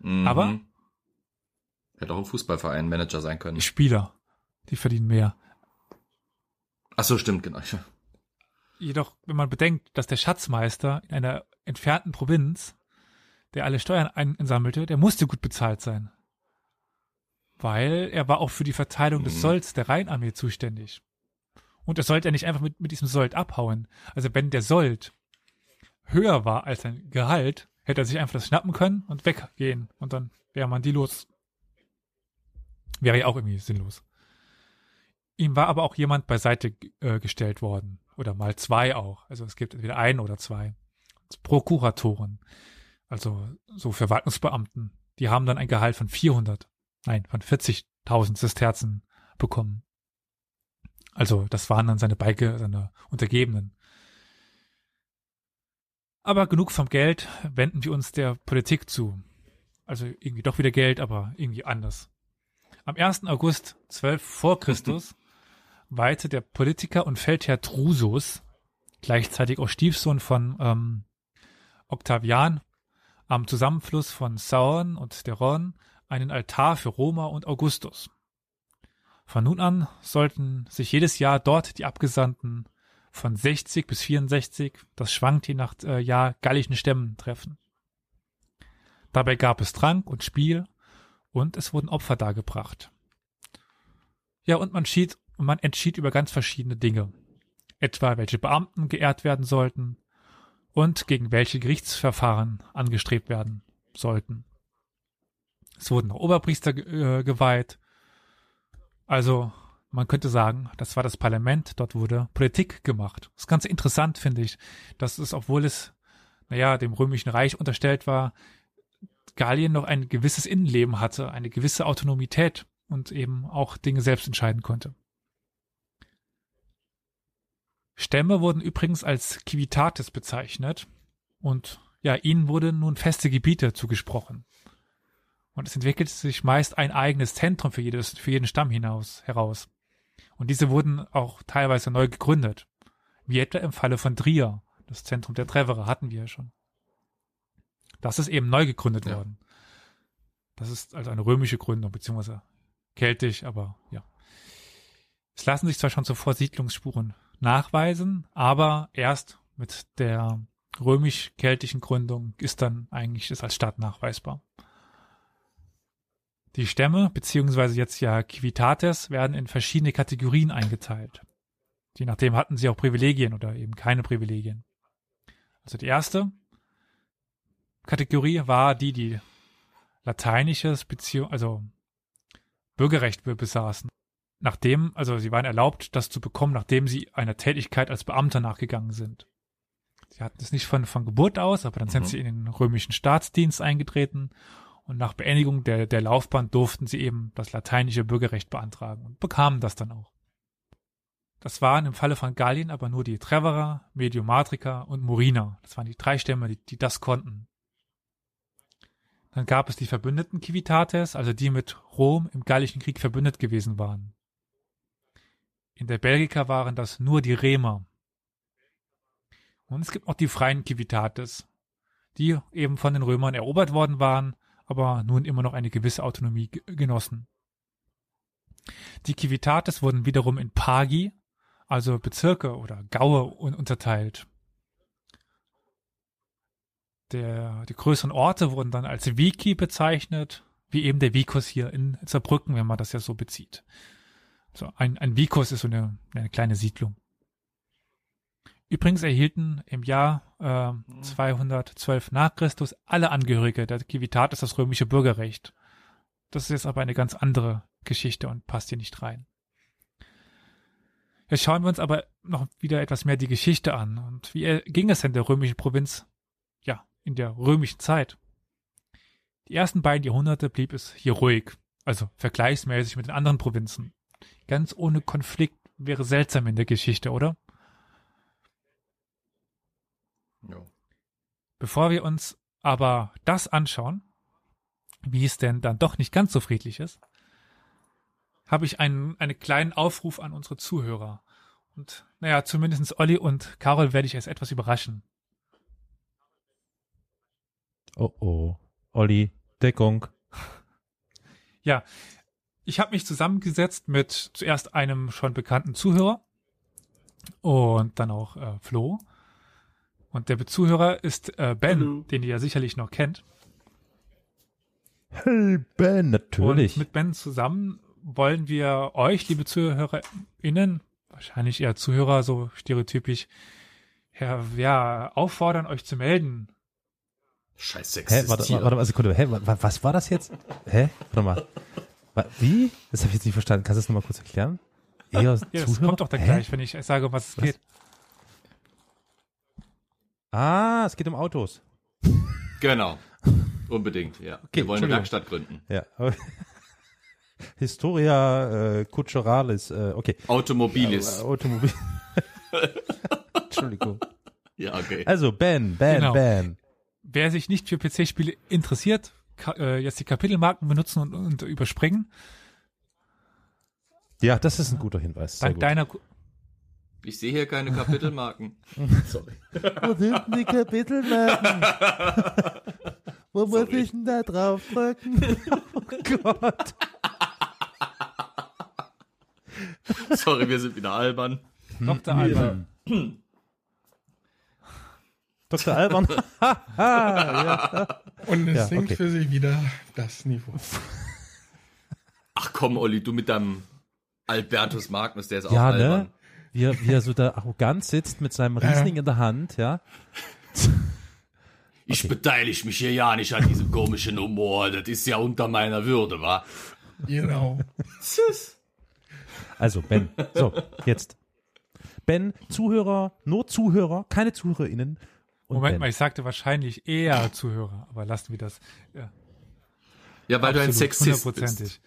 D: Mhm.
C: Aber-
D: Hätte auch ein Fußballverein Manager sein können.
C: Die Spieler, die verdienen mehr.
D: Ach so, stimmt, genau.
C: Jedoch, wenn man bedenkt, dass der Schatzmeister in einer entfernten Provinz, der alle Steuern einsammelte, der musste gut bezahlt sein. Weil er war auch für die Verteilung des
D: Mhm.
C: Solds der Rheinarmee zuständig. Und er sollte ja nicht einfach mit, mit diesem Sold abhauen. Also wenn der Sold höher war als sein Gehalt, hätte er sich einfach das schnappen können und weggehen. Und dann wäre man die los. Wäre ja auch irgendwie sinnlos. Ihm war aber auch jemand beiseite äh, gestellt worden. Oder mal zwei auch. Also es gibt entweder einen oder zwei. Prokuratoren. Also so Verwaltungsbeamten. Die haben dann ein Gehalt von 400, nein, von 40.000 Sesterzen bekommen. Also das waren dann seine Beike, seine Untergebenen. Aber genug vom Geld, wenden wir uns der Politik zu. Also irgendwie doch wieder Geld, aber irgendwie anders. Am 1. August 12 vor Christus weihte der Politiker und Feldherr Drusus, gleichzeitig auch Stiefsohn von ähm, Octavian, am Zusammenfluss von Saône und der Rhône einen Altar für Roma und Augustus. Von nun an sollten sich jedes Jahr dort die Abgesandten von 60 bis 64, das schwankt je nach äh, Jahr, gallischen Stämmen treffen. Dabei gab es Trank und Spiel und es wurden Opfer dargebracht. Ja, und man schied, man entschied über ganz verschiedene Dinge. Etwa welche Beamten geehrt werden sollten und gegen welche Gerichtsverfahren angestrebt werden sollten. Es wurden auch Oberpriester äh, geweiht. Also, man könnte sagen, das war das Parlament, dort wurde Politik gemacht. Das ist ganz interessant, finde ich, dass es, obwohl es, naja, dem Römischen Reich unterstellt war, Gallien noch ein gewisses Innenleben hatte, eine gewisse Autonomität und eben auch Dinge selbst entscheiden konnte. Stämme wurden übrigens als Civitates bezeichnet und ja, ihnen wurden nun feste Gebiete zugesprochen. Und es entwickelte sich meist ein eigenes Zentrum für, jedes, für jeden Stamm hinaus, heraus. Und diese wurden auch teilweise neu gegründet. Wie etwa im Falle von Trier. Das Zentrum der Treverer hatten wir ja schon. Das ist eben neu gegründet
D: Ja.
C: worden. Das ist also eine römische Gründung, beziehungsweise keltisch, aber ja. Es lassen sich zwar schon zuvor Siedlungsspuren nachweisen, aber erst mit der römisch-keltischen Gründung ist dann eigentlich das als Stadt nachweisbar. Die Stämme, beziehungsweise jetzt ja Civitates, werden in verschiedene Kategorien eingeteilt. Je nachdem hatten sie auch Privilegien oder eben keine Privilegien. Also die erste Kategorie war die, die lateinisches Beziehung, also Bürgerrecht be- besaßen. Nachdem, also sie waren erlaubt, das zu bekommen, nachdem sie einer Tätigkeit als Beamter nachgegangen sind. Sie hatten es nicht von, von Geburt aus, aber dann sind
D: Mhm.
C: sie in den römischen Staatsdienst eingetreten und nach Beendigung der, der Laufbahn durften sie eben das lateinische Bürgerrecht beantragen und bekamen das dann auch. Das waren im Falle von Gallien aber nur die Treverer, Mediomatrica und Muriner. Das waren die drei Stämme, die, die das konnten. Dann gab es die verbündeten Civitates, also die mit Rom im Gallischen Krieg verbündet gewesen waren. In der Belgica waren das nur die Remer. Und es gibt auch die freien Civitates, die eben von den Römern erobert worden waren, aber nun immer noch eine gewisse Autonomie ge- genossen. Die Civitates wurden wiederum in Pagi, also Bezirke oder Gaue un unterteilt. Der, die größeren Orte wurden dann als Vici bezeichnet, wie eben der Vicus hier in Saarbrücken, wenn man das ja so bezieht. So, ein, ein Vicus ist so eine, eine kleine Siedlung. Übrigens erhielten im Jahr äh, 212 nach Christus alle Angehörige der Civitatis das römische Bürgerrecht. Das ist jetzt aber eine ganz andere Geschichte und passt hier nicht rein. Jetzt schauen wir uns aber noch wieder etwas mehr die Geschichte an. Und wie ging es denn der römischen Provinz? Ja, in der römischen Zeit. Die ersten beiden Jahrhunderte blieb es hier ruhig, also vergleichsmäßig mit den anderen Provinzen. Ganz ohne Konflikt wäre seltsam in der Geschichte, oder?
D: Ja.
C: Bevor wir uns aber das anschauen, wie es denn dann doch nicht ganz so friedlich ist, habe ich einen, einen kleinen Aufruf an unsere Zuhörer. Und naja, zumindestens Olli und Carol werde ich erst etwas überraschen.
A: Oh oh. Olli, Deckung.
C: Ja, ich habe mich zusammengesetzt mit zuerst einem schon bekannten Zuhörer und dann auch äh, Flo. Und der Zuhörer ist äh, Ben,
D: Hallo.
C: den ihr ja sicherlich noch kennt.
A: Hey Ben, natürlich.
C: Und mit Ben zusammen wollen wir euch, liebe ZuhörerInnen, wahrscheinlich eher Zuhörer, so stereotypisch, ja, ja, auffordern, euch zu melden.
D: Scheiß
A: Hä,
D: Sexist
A: warte, warte, warte mal, Sekunde. Hä, wa- wa- was war das jetzt? Hä? Warte mal. Wie? Das habe ich jetzt nicht verstanden. Kannst du das nochmal kurz erklären? Eher
C: Ja, das
A: Zuhörer?
C: kommt doch dann
A: Hä?
C: gleich, wenn ich sage, um was es
A: Was?
C: geht.
A: Ah, es geht um Autos.
D: Genau. Unbedingt, ja.
A: Okay,
D: Wir wollen eine. Werkstatt gründen.
A: Ja. Historia äh, Culturalis, äh, okay.
D: Automobilis.
A: Äh, Automobil. Entschuldigung.
D: Ja, okay.
A: Also Ben, Ben,
C: Genau.
A: Ben.
C: Wer sich nicht für PC-Spiele interessiert, äh, jetzt die Kapitelmarken benutzen und, und überspringen.
A: Ja, das ist ein guter Hinweis.
C: Dank
A: gut.
C: deiner,
D: Ich sehe hier keine Kapitelmarken. Sorry.
A: Wo sind die Kapitelmarken? Wo muss
D: Sorry.
A: ich denn da drauf drücken? Oh Gott.
D: Sorry, wir sind wieder albern.
C: Dr. Alban.
A: Dr. Alban.
B: Und es
A: Ja,
B: sinkt
A: okay.
B: für sie wieder das Niveau.
D: Ach komm, Olli, du mit deinem Albertus Magnus, der ist auch
A: ja,
D: albern.
A: ne? Wie er, wie er so da arrogant sitzt mit seinem Riesling in der Hand, ja.
D: Ich beteilige mich hier ja nicht an diesem komischen Humor. Das ist ja unter meiner Würde, wa?
B: Genau.
A: Also, Ben. So, jetzt. Ben, Zuhörer, nur Zuhörer, keine ZuhörerInnen. Und
C: Moment
A: ben.
C: mal, ich sagte wahrscheinlich eher Zuhörer, aber lassen wir das. Ja,
D: Ja, weil du ein
C: absolut,
D: Sexist bist.
C: hundertprozentig.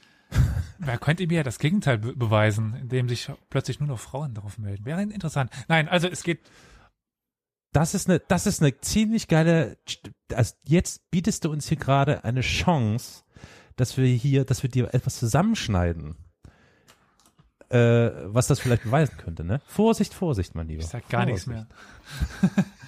C: Wer könnte mir ja das Gegenteil be beweisen, indem sich plötzlich nur noch Frauen darauf melden? Wäre interessant. Nein, also es geht,
A: Das ist eine, das ist eine ziemlich geile, also jetzt bietest du uns hier gerade eine Chance, dass wir hier, dass wir dir etwas zusammenschneiden, äh, was das vielleicht beweisen könnte, ne? Vorsicht, Vorsicht, mein Lieber.
C: ich sag gar nichts
A: Vorsicht.
C: mehr.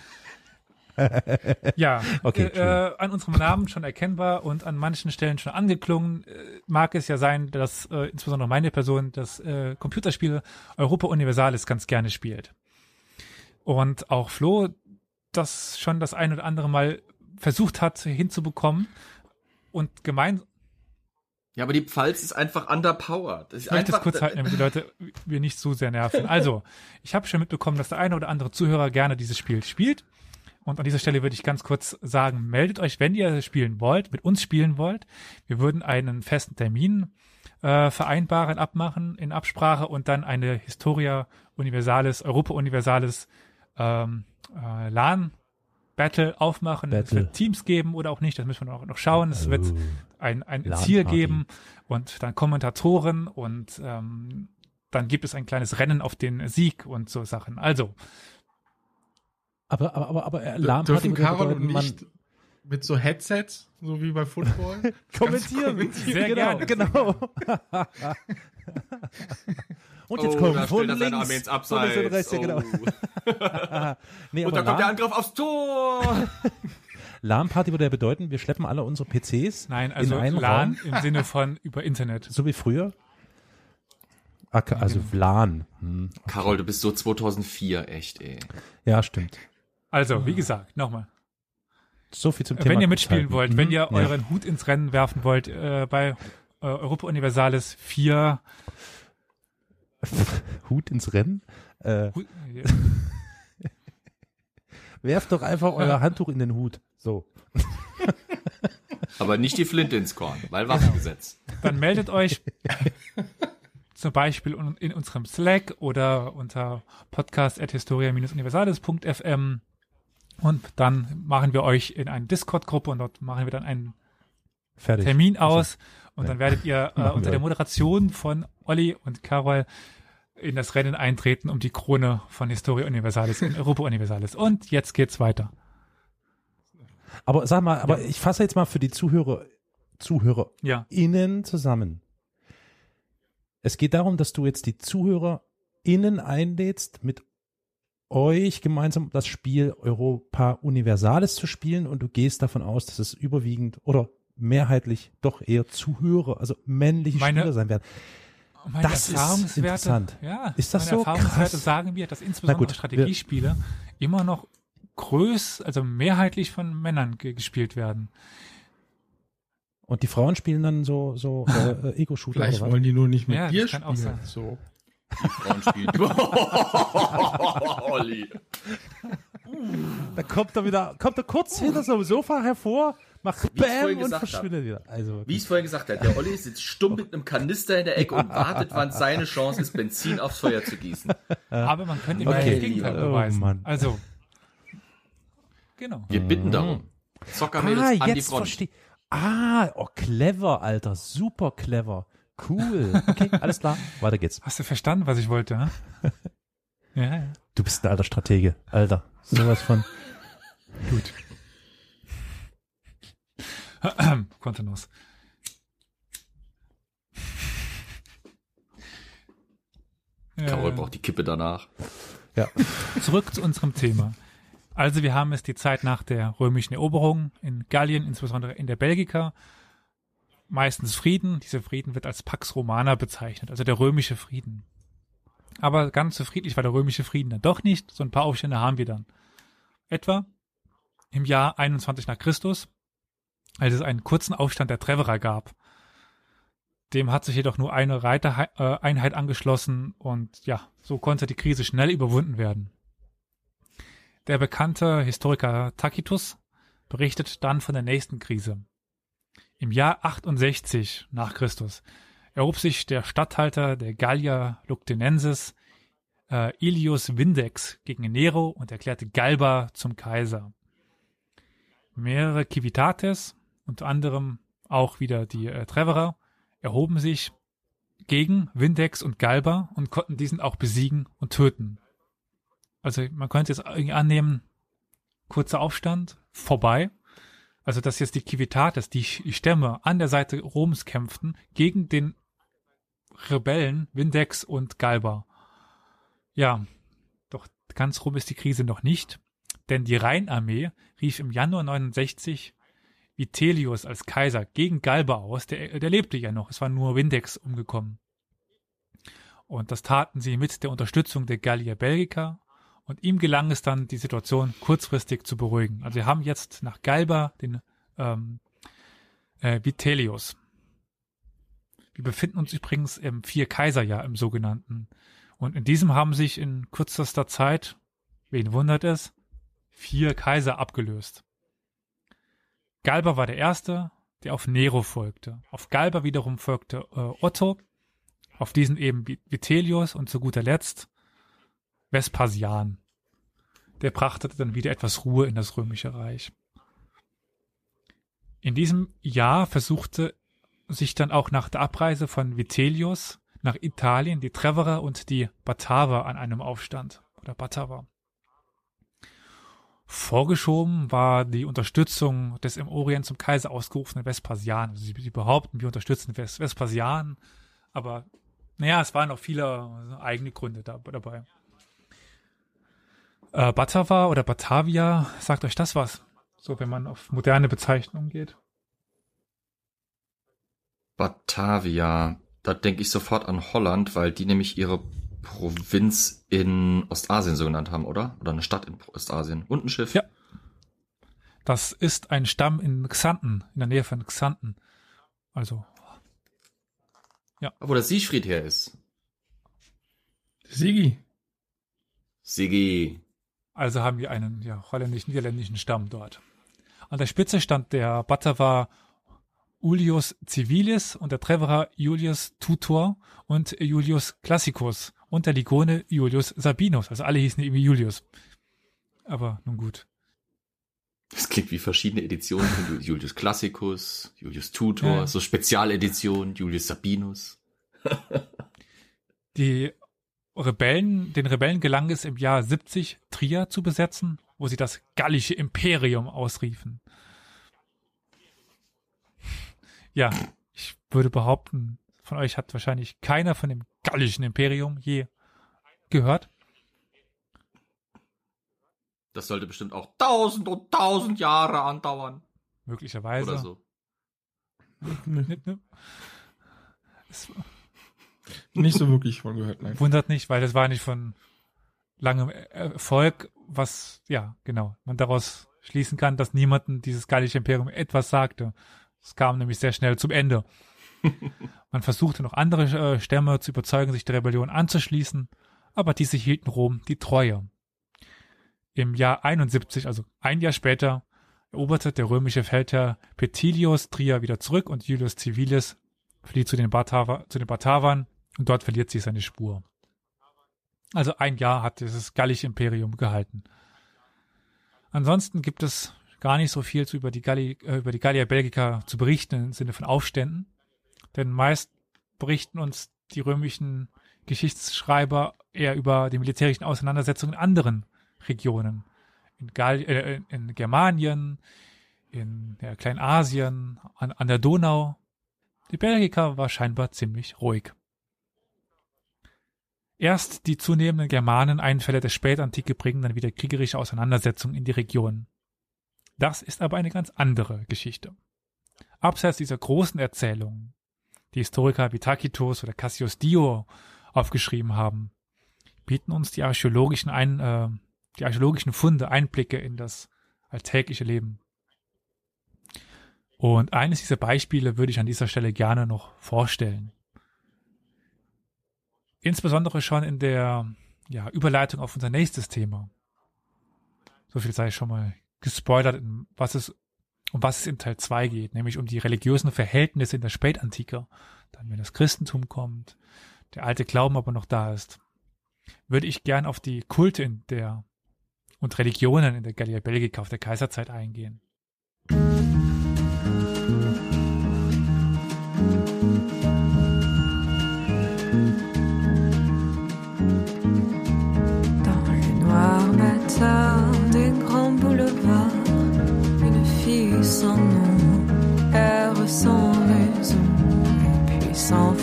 C: ja,
A: Okay,
C: äh, äh, an unserem Namen schon erkennbar und an manchen Stellen schon angeklungen, äh, mag es ja sein, dass äh, insbesondere meine Person das äh, Computerspiel Europa Universalis ganz gerne spielt. Und auch Flo das schon das ein oder andere Mal versucht hat hinzubekommen und gemeinsam
D: Ja, aber die Pfalz ist einfach underpowered. Das ist
C: Ich möchte es kurz halten, damit die Leute wir nicht zu sehr nerven. Also, ich habe schon mitbekommen, dass der eine oder andere Zuhörer gerne dieses Spiel spielt. Und an dieser Stelle würde ich ganz kurz sagen, meldet euch, wenn ihr spielen wollt, mit uns spielen wollt. Wir würden einen festen Termin äh, vereinbaren, abmachen in Absprache und dann eine Historia Universalis, Europa Universalis ähm, äh, LAN Battle aufmachen. Es
A: Battle.
C: wird Teams geben oder auch nicht, das müssen wir noch, noch schauen. Es wird ein, ein. Ziel geben und dann Kommentatoren und ähm, dann gibt es ein kleines Rennen auf den Sieg und so Sachen. Also,
A: Aber, aber, aber, aber Alarmparty
B: Dürfen
A: würde
B: Carol
A: bedeuten,
B: und
A: man
B: ich mit so Headsets, so wie bei Football,
A: kommentieren.
C: Sehr
A: genau,
C: gerne.
A: genau. Und jetzt
D: oh,
A: kommt
D: da
A: von links, von links und
D: Abseits.
A: rechts, ja, genau.
D: oh.
A: Nee,
D: Und da kommt der Angriff aufs Tor.
A: LAN-Party würde ja bedeuten, wir schleppen alle unsere PCs
C: Nein, also
A: in einen
C: LAN
A: Raum,
C: im Sinne von über Internet.
A: so wie früher. Ah, ka- Also LAN. Hm.
D: Carol, du bist so 2004, echt, ey.
A: Ja, stimmt.
C: Also, wie gesagt, nochmal.
A: So viel zum Thema.
C: Wenn ihr mitspielen wollt,
A: Mhm.
C: wenn ihr
A: Ja.
C: euren Hut ins Rennen werfen wollt, äh, bei äh, Europa Universalis 4,
A: Hut ins Rennen, äh,
C: Hut,
A: werft doch einfach euer Handtuch in den Hut. So.
D: Aber nicht die Flinte ins Korn, weil Waffengesetz.
C: dann meldet euch zum Beispiel in unserem Slack oder unter podcast.historia-universales.fm und dann machen wir euch in eine Discord-Gruppe und dort machen wir dann einen
A: Fertig.
C: Termin aus und
A: Ja.
C: dann werdet ihr äh, unter der Moderation von Olli und Carol in das Rennen eintreten um die Krone von Historia Universalis in Europa Universalis. Und jetzt geht's weiter.
A: Aber sag mal, aber ich fasse jetzt mal für die Zuhörer, ZuhörerInnen
C: Ja,
A: zusammen. Es geht darum, dass du jetzt die ZuhörerInnen einlädst, mit euch gemeinsam das Spiel Europa Universalis zu spielen und du gehst davon aus, dass es überwiegend oder mehrheitlich doch eher Zuhörer, also männliche
C: Meine-
A: Spieler sein werden.
C: meine
A: Das ist interessant.
C: Ja,
A: Ist das
C: meine
A: so?
C: Erfahrungswerte
A: Krass.
C: sagen mir, dass insbesondere
A: gut,
C: Strategiespiele immer noch größ, also mehrheitlich von Männern ge gespielt werden.
A: Und die Frauen spielen dann so, so äh, äh, Ego-Shooter
B: Vielleicht wollen die nur nicht mit
C: Ja,
B: dir
C: das kann auch
B: spielen.
C: sein.
B: So.
D: Frauen spielen. Olli.
A: Da kommt er wieder, kommt er kurz hinter so einem Sofa hervor, macht
D: Wie ich vorhin
A: Bam und
D: gesagt
A: verschwindet wieder. Also,
D: Wie ich es vorhin gesagt habe, der Olli sitzt stumm mit einem Kanister in der Ecke und wartet, wann seine Chance ist, Benzin aufs Feuer zu gießen.
C: Aber man könnte ihm
A: Okay.
C: das Gegenteil
A: Oh,
C: beweisen.
A: Mann.
C: Also, genau.
D: Wir bitten darum. Zockermädels
A: ah,
D: an die
A: jetzt
D: Front.
A: Ah, oh, clever, Alter. Super clever. Cool. Okay, alles klar. Weiter geht's.
C: Hast du verstanden, was ich wollte? Ne? ja, ja.
A: Du bist ein alter Stratege. Alter. Sowas von.
C: Gut. Kontenance.
D: Carol braucht die Kippe danach.
A: Ja.
C: Zurück zu unserem Thema. Also wir haben es die Zeit nach der römischen Eroberung in Gallien, insbesondere in der Belgica. Meistens Frieden. Dieser Frieden wird als Pax Romana bezeichnet, also der römische Frieden. Aber ganz so friedlich war der römische Frieden dann doch nicht. So ein paar Aufstände haben wir dann. Etwa im Jahr 21 nach Christus, als es einen kurzen Aufstand der Treverer gab. Dem hat sich jedoch nur eine Reitereinheit angeschlossen und ja, so konnte die Krise schnell überwunden werden. Der bekannte Historiker Tacitus berichtet dann von der nächsten Krise. Im Jahr 68 nach Christus erhob sich der Statthalter der Gallier Luctinensis äh, Ilius Vindex gegen Nero und erklärte Galba zum Kaiser. Mehrere Civitates, unter anderem auch wieder die äh, Treverer, erhoben sich gegen Vindex und Galba und konnten diesen auch besiegen und töten. Also man könnte jetzt annehmen, kurzer Aufstand, vorbei. Also dass jetzt die Civitates, die Stämme an der Seite Roms kämpften gegen den Rebellen Vindex und Galba. Ja, doch ganz rum ist die Krise noch nicht, denn die Rheinarmee rief im Januar 69 Vitellius als Kaiser gegen Galba aus. Der, der lebte ja noch, es war nur Vindex umgekommen. Und das taten sie mit der Unterstützung der Gallier Belgica und ihm gelang es dann, die Situation kurzfristig zu beruhigen. Also wir haben jetzt nach Galba den ähm, äh, Vitellius. Wir befinden uns übrigens im Vier-Kaiser-Jahr im sogenannten. Und in diesem haben sich in kürzester Zeit, wen wundert es, vier Kaiser abgelöst. Galba war der erste, der auf Nero folgte. Auf Galba wiederum folgte äh, Otto, auf diesen eben Vitellius und zu guter Letzt Vespasian. Der brachte dann wieder etwas Ruhe in das römische Reich. In diesem Jahr versuchte sich dann auch nach der Abreise von Vitellius nach Italien die Treverer und die Bataver an einem Aufstand oder Bataver. Vorgeschoben war die Unterstützung des im Orient zum Kaiser ausgerufenen Vespasian. Also sie, behaupten, wir unterstützen Ves Vespasian, aber naja, es waren auch viele eigene Gründe da, dabei. Äh, Batava oder Batavia, sagt euch das was? So, wenn man auf moderne Bezeichnungen geht.
D: Batavia. Da denke ich sofort an Holland, weil die nämlich ihre Provinz in Ostasien so genannt haben, oder? Oder eine Stadt in Ostasien. Und ein Schiff.
C: Ja. Das ist ein Stamm in Xanten, in der Nähe von Xanten. Also,
D: Wo der Siegfried her ist.
B: Sigi.
D: Sigi.
C: Also haben wir einen ja, holländisch-niederländischen Stamm dort. An der Spitze stand der Batavar Julius Civilis und der Treverer Julius Tutor und Julius Classicus und der Ligone Julius Sabinus. Also alle hießen irgendwie Julius. Aber nun gut.
D: Das klingt wie verschiedene Editionen Julius Classicus, Julius Tutor,
C: Ja.
D: so Spezialedition, Julius Sabinus.
C: Die Rebellen, den Rebellen gelang es im Jahr 70 Trier zu besetzen, wo sie das gallische Imperium ausriefen. Ja, ich würde behaupten, von euch hat wahrscheinlich keiner von dem gallischen Imperium je gehört.
D: Das sollte bestimmt auch tausend und tausend Jahre andauern.
C: Möglicherweise.
D: Oder so.
C: Es
B: Nicht so wirklich von gehört, nein.
C: wundert nicht, weil das war nicht von langem Erfolg, was, ja, genau, man daraus schließen kann, dass niemanden dieses gallische Imperium etwas sagte. Es kam nämlich sehr schnell zum Ende. Man versuchte noch andere äh, Stämme zu überzeugen, sich der Rebellion anzuschließen, aber diese hielten Rom die Treue. Im Jahr 71, also ein Jahr später, eroberte der römische Feldherr Petilius Trier wieder zurück und Julius Civilis flieht zu den, Bataver, zu den Batavern und dort verliert sich seine Spur. Also ein Jahr hat dieses gallische Imperium gehalten. Ansonsten gibt es gar nicht so viel zu über die, Galli, äh, über die Gallia Belgica zu berichten im Sinne von Aufständen. Denn meist berichten uns die römischen Geschichtsschreiber eher über die militärischen Auseinandersetzungen in anderen Regionen. In, Gall äh, in Germanien, in ja, Kleinasien, an, an der Donau. Die Belgica war scheinbar ziemlich ruhig. Erst die zunehmenden Germaneneinfälle der Spätantike bringen dann wieder kriegerische Auseinandersetzungen in die Region. Das ist aber eine ganz andere Geschichte. Abseits dieser großen Erzählungen, die Historiker wie Tacitus oder Cassius Dio aufgeschrieben haben, bieten uns die archäologischen, Ein, äh, die archäologischen Funde Einblicke in das alltägliche Leben. Und eines dieser Beispiele würde ich an dieser Stelle gerne noch vorstellen. Insbesondere schon in der ja, Überleitung auf unser nächstes Thema. So viel sei schon mal gespoilert, was es, um was es in Teil 2 geht, nämlich um die religiösen Verhältnisse in der Spätantike. Dann, wenn das Christentum kommt, der alte Glauben aber noch da ist, würde ich gern auf die Kulte in der und Religionen in der Gallia Belgica auf der Kaiserzeit eingehen.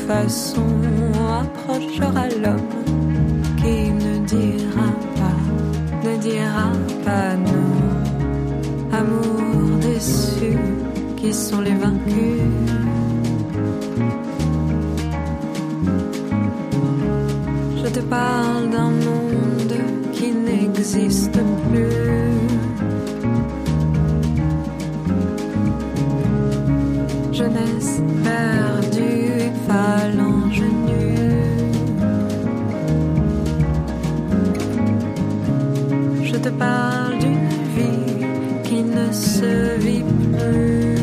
F: Façon, approchera l'homme qui ne dira pas, ne dira pas non. Amour déçu, qui sont les vaincus? Je te parle d'un monde qui n'existe plus. Jeunesse perdue parle d'une vie qui ne se vit plus.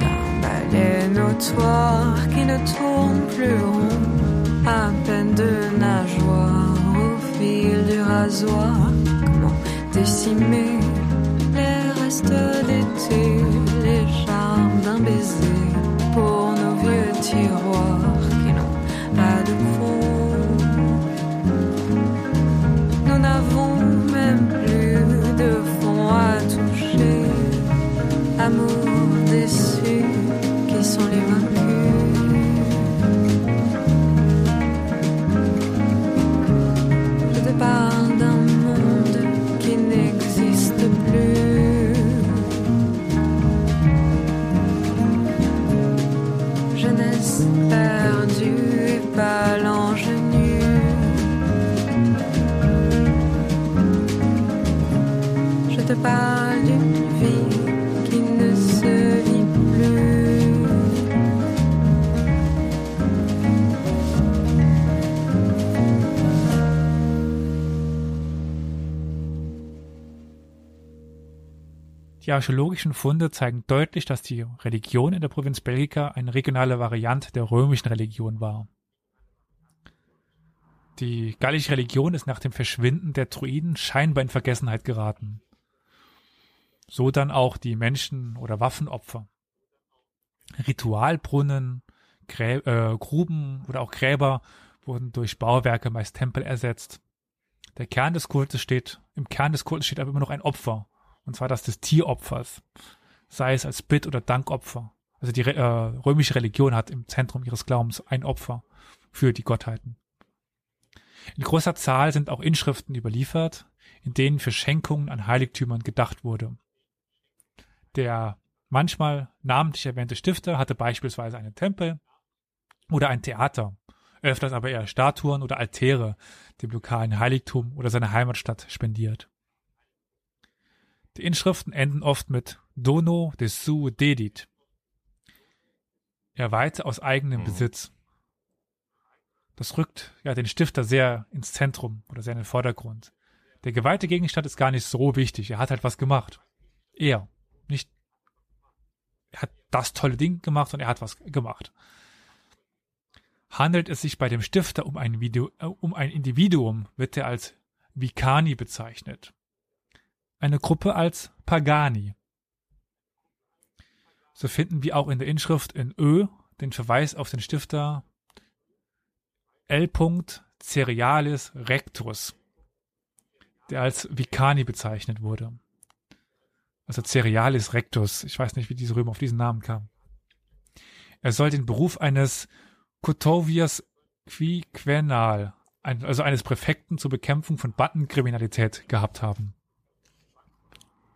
F: d'un balai notoire qui ne tourne plus rond, à peine de nageoire au fil du rasoir. Comment décimer les restes d'été,
C: Die archäologischen Funde zeigen deutlich, dass die Religion in der Provinz Belgica eine regionale Variante der römischen Religion war. Die gallische Religion ist nach dem Verschwinden der Druiden scheinbar in Vergessenheit geraten. So dann auch die Menschen- oder Waffenopfer. Ritualbrunnen, Grä äh, Gruben oder auch Gräber wurden durch Bauwerke, meist Tempel, ersetzt. Der Kern des Kultes steht, im Kern des Kultes steht aber immer noch ein Opfer, und zwar das des Tieropfers, sei es als Bitt- oder Dankopfer. Also die äh, römische Religion hat im Zentrum ihres Glaubens ein Opfer für die Gottheiten. In großer Zahl sind auch Inschriften überliefert, in denen für Schenkungen an Heiligtümern gedacht wurde. Der manchmal namentlich erwähnte Stifter hatte beispielsweise einen Tempel oder ein Theater, öfters aber eher Statuen oder Altäre dem lokalen Heiligtum oder seiner Heimatstadt spendiert. Die Inschriften enden oft mit Dono de su dedit. Er weihte aus eigenem
D: Mhm.
C: Besitz. Das rückt ja den Stifter sehr ins Zentrum oder sehr in den Vordergrund. Der geweihte Gegenstand ist gar nicht so wichtig. Er hat halt was gemacht. Er. Nicht. Er hat das tolle Ding gemacht und er hat was gemacht. Handelt es sich bei dem Stifter um ein, Video, äh, um ein Individuum, wird er als Vicani bezeichnet. Eine Gruppe als Pagani. So finden wir auch in der Inschrift in Ö den Verweis auf den Stifter L. Cerealis Rectus, der als Vicani bezeichnet wurde. Also Cerealis Rectus. Ich weiß nicht, wie diese Römer auf diesen Namen kamen. Er soll den Beruf eines Cotovias Quiquenal, also eines Präfekten zur Bekämpfung von Bandenkriminalität gehabt haben.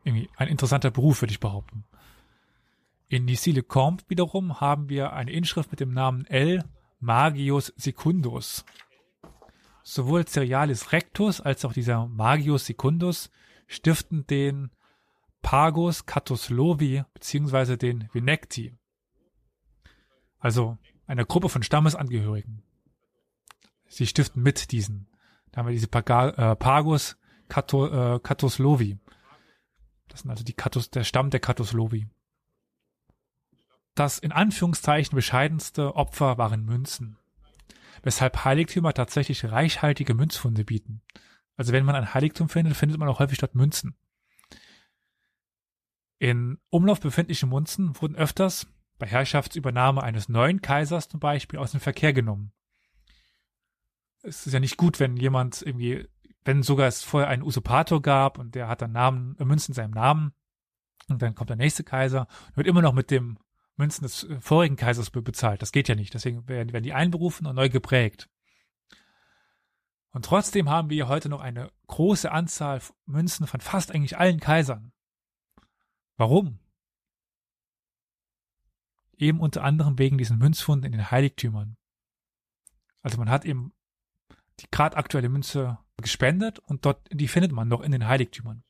C: Irgendwie ein interessanter Beruf, würde ich behaupten. In Nicile-Combe wiederum haben wir eine Inschrift mit dem Namen L. Magius Secundus. Sowohl Cerealis Rectus als auch dieser Magius Secundus stiften den Pagos Catoslovi beziehungsweise den Venecti. Also einer Gruppe von Stammesangehörigen. Sie stiften mit diesen. Da haben wir diese Paga, äh, Pagos Cato, äh. Das sind also die Katos, der Stamm der Catoslovi. Das in Anführungszeichen bescheidenste Opfer waren Münzen, weshalb Heiligtümer tatsächlich reichhaltige Münzfunde bieten. Also wenn man ein Heiligtum findet, findet man auch häufig dort Münzen. In Umlauf befindliche Münzen wurden öfters bei Herrschaftsübernahme eines neuen Kaisers zum Beispiel aus dem Verkehr genommen. Es ist ja nicht gut, wenn jemand irgendwie, wenn sogar es vorher einen Usurpator gab und der hat dann Namen, äh, Münzen in seinem Namen und dann kommt der nächste Kaiser und wird immer noch mit dem Münzen des äh, vorigen Kaisers be bezahlt. Das geht ja nicht. Deswegen werden, werden die einberufen und neu geprägt. Und trotzdem haben wir heute noch eine große Anzahl Münzen von fast eigentlich allen Kaisern. Warum? Eben unter anderem wegen diesen Münzfunden in den Heiligtümern. Also man hat eben die gerade aktuelle Münze gespendet und dort, die findet man noch in den Heiligtümern.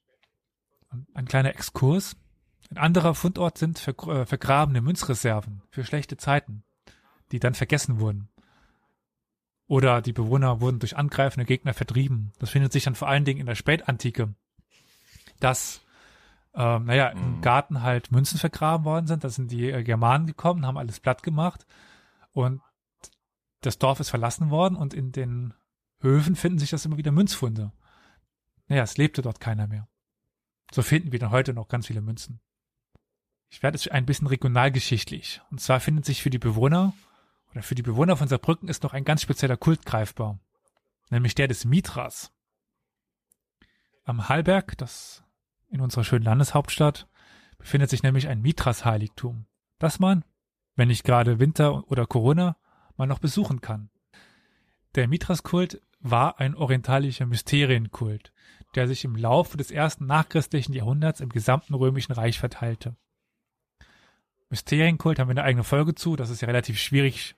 C: Ein kleiner Exkurs. Ein anderer Fundort sind äh, vergrabene Münzreserven für schlechte Zeiten, die dann vergessen wurden. Oder die Bewohner wurden durch angreifende Gegner vertrieben. Das findet sich dann vor allen Dingen in der Spätantike, dass ähm, naja, im
D: Mhm.
C: Garten halt Münzen vergraben worden sind. Da sind die äh, Germanen gekommen, haben alles platt gemacht und das Dorf ist verlassen worden und in den Höfen finden sich das immer wieder Münzfunde. Naja, es lebte dort keiner mehr. So finden wir dann heute noch ganz viele Münzen. Ich werde jetzt ein bisschen regionalgeschichtlich. Und zwar findet sich für die Bewohner oder für die Bewohner von Saarbrücken ist noch ein ganz spezieller Kult greifbar. Nämlich der des Mithras. Am Hallberg, das in unserer schönen Landeshauptstadt, befindet sich nämlich ein Mithras-Heiligtum, das man, wenn nicht gerade Winter oder Corona, mal noch besuchen kann. Der Mithras-Kult war ein orientalischer Mysterienkult, der sich im Laufe des ersten nachchristlichen Jahrhunderts im gesamten römischen Reich verteilte. Mysterienkult haben wir eine eigene Folge zu, das ist ja relativ schwierig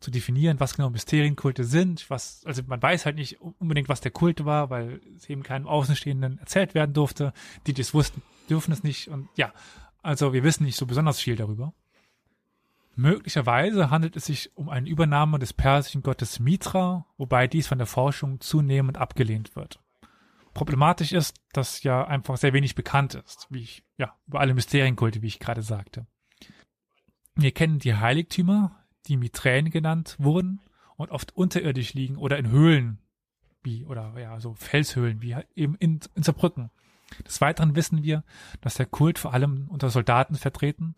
C: zu definieren, was genau Mysterienkulte sind, was, also man weiß halt nicht unbedingt, was der Kult war, weil es eben keinem Außenstehenden erzählt werden durfte. Die, die es wussten, dürfen es nicht und ja, also wir wissen nicht so besonders viel darüber. Möglicherweise handelt es sich um eine Übernahme des persischen Gottes Mitra, wobei dies von der Forschung zunehmend abgelehnt wird. Problematisch ist, dass ja einfach sehr wenig bekannt ist, wie ich, ja, über alle Mysterienkulte, wie ich gerade sagte. Wir kennen die Heiligtümer, die Mitränen genannt wurden und oft unterirdisch liegen oder in Höhlen, wie, oder ja, so Felshöhlen, wie eben in, in Saarbrücken. Des Weiteren wissen wir, dass der Kult vor allem unter Soldaten vertreten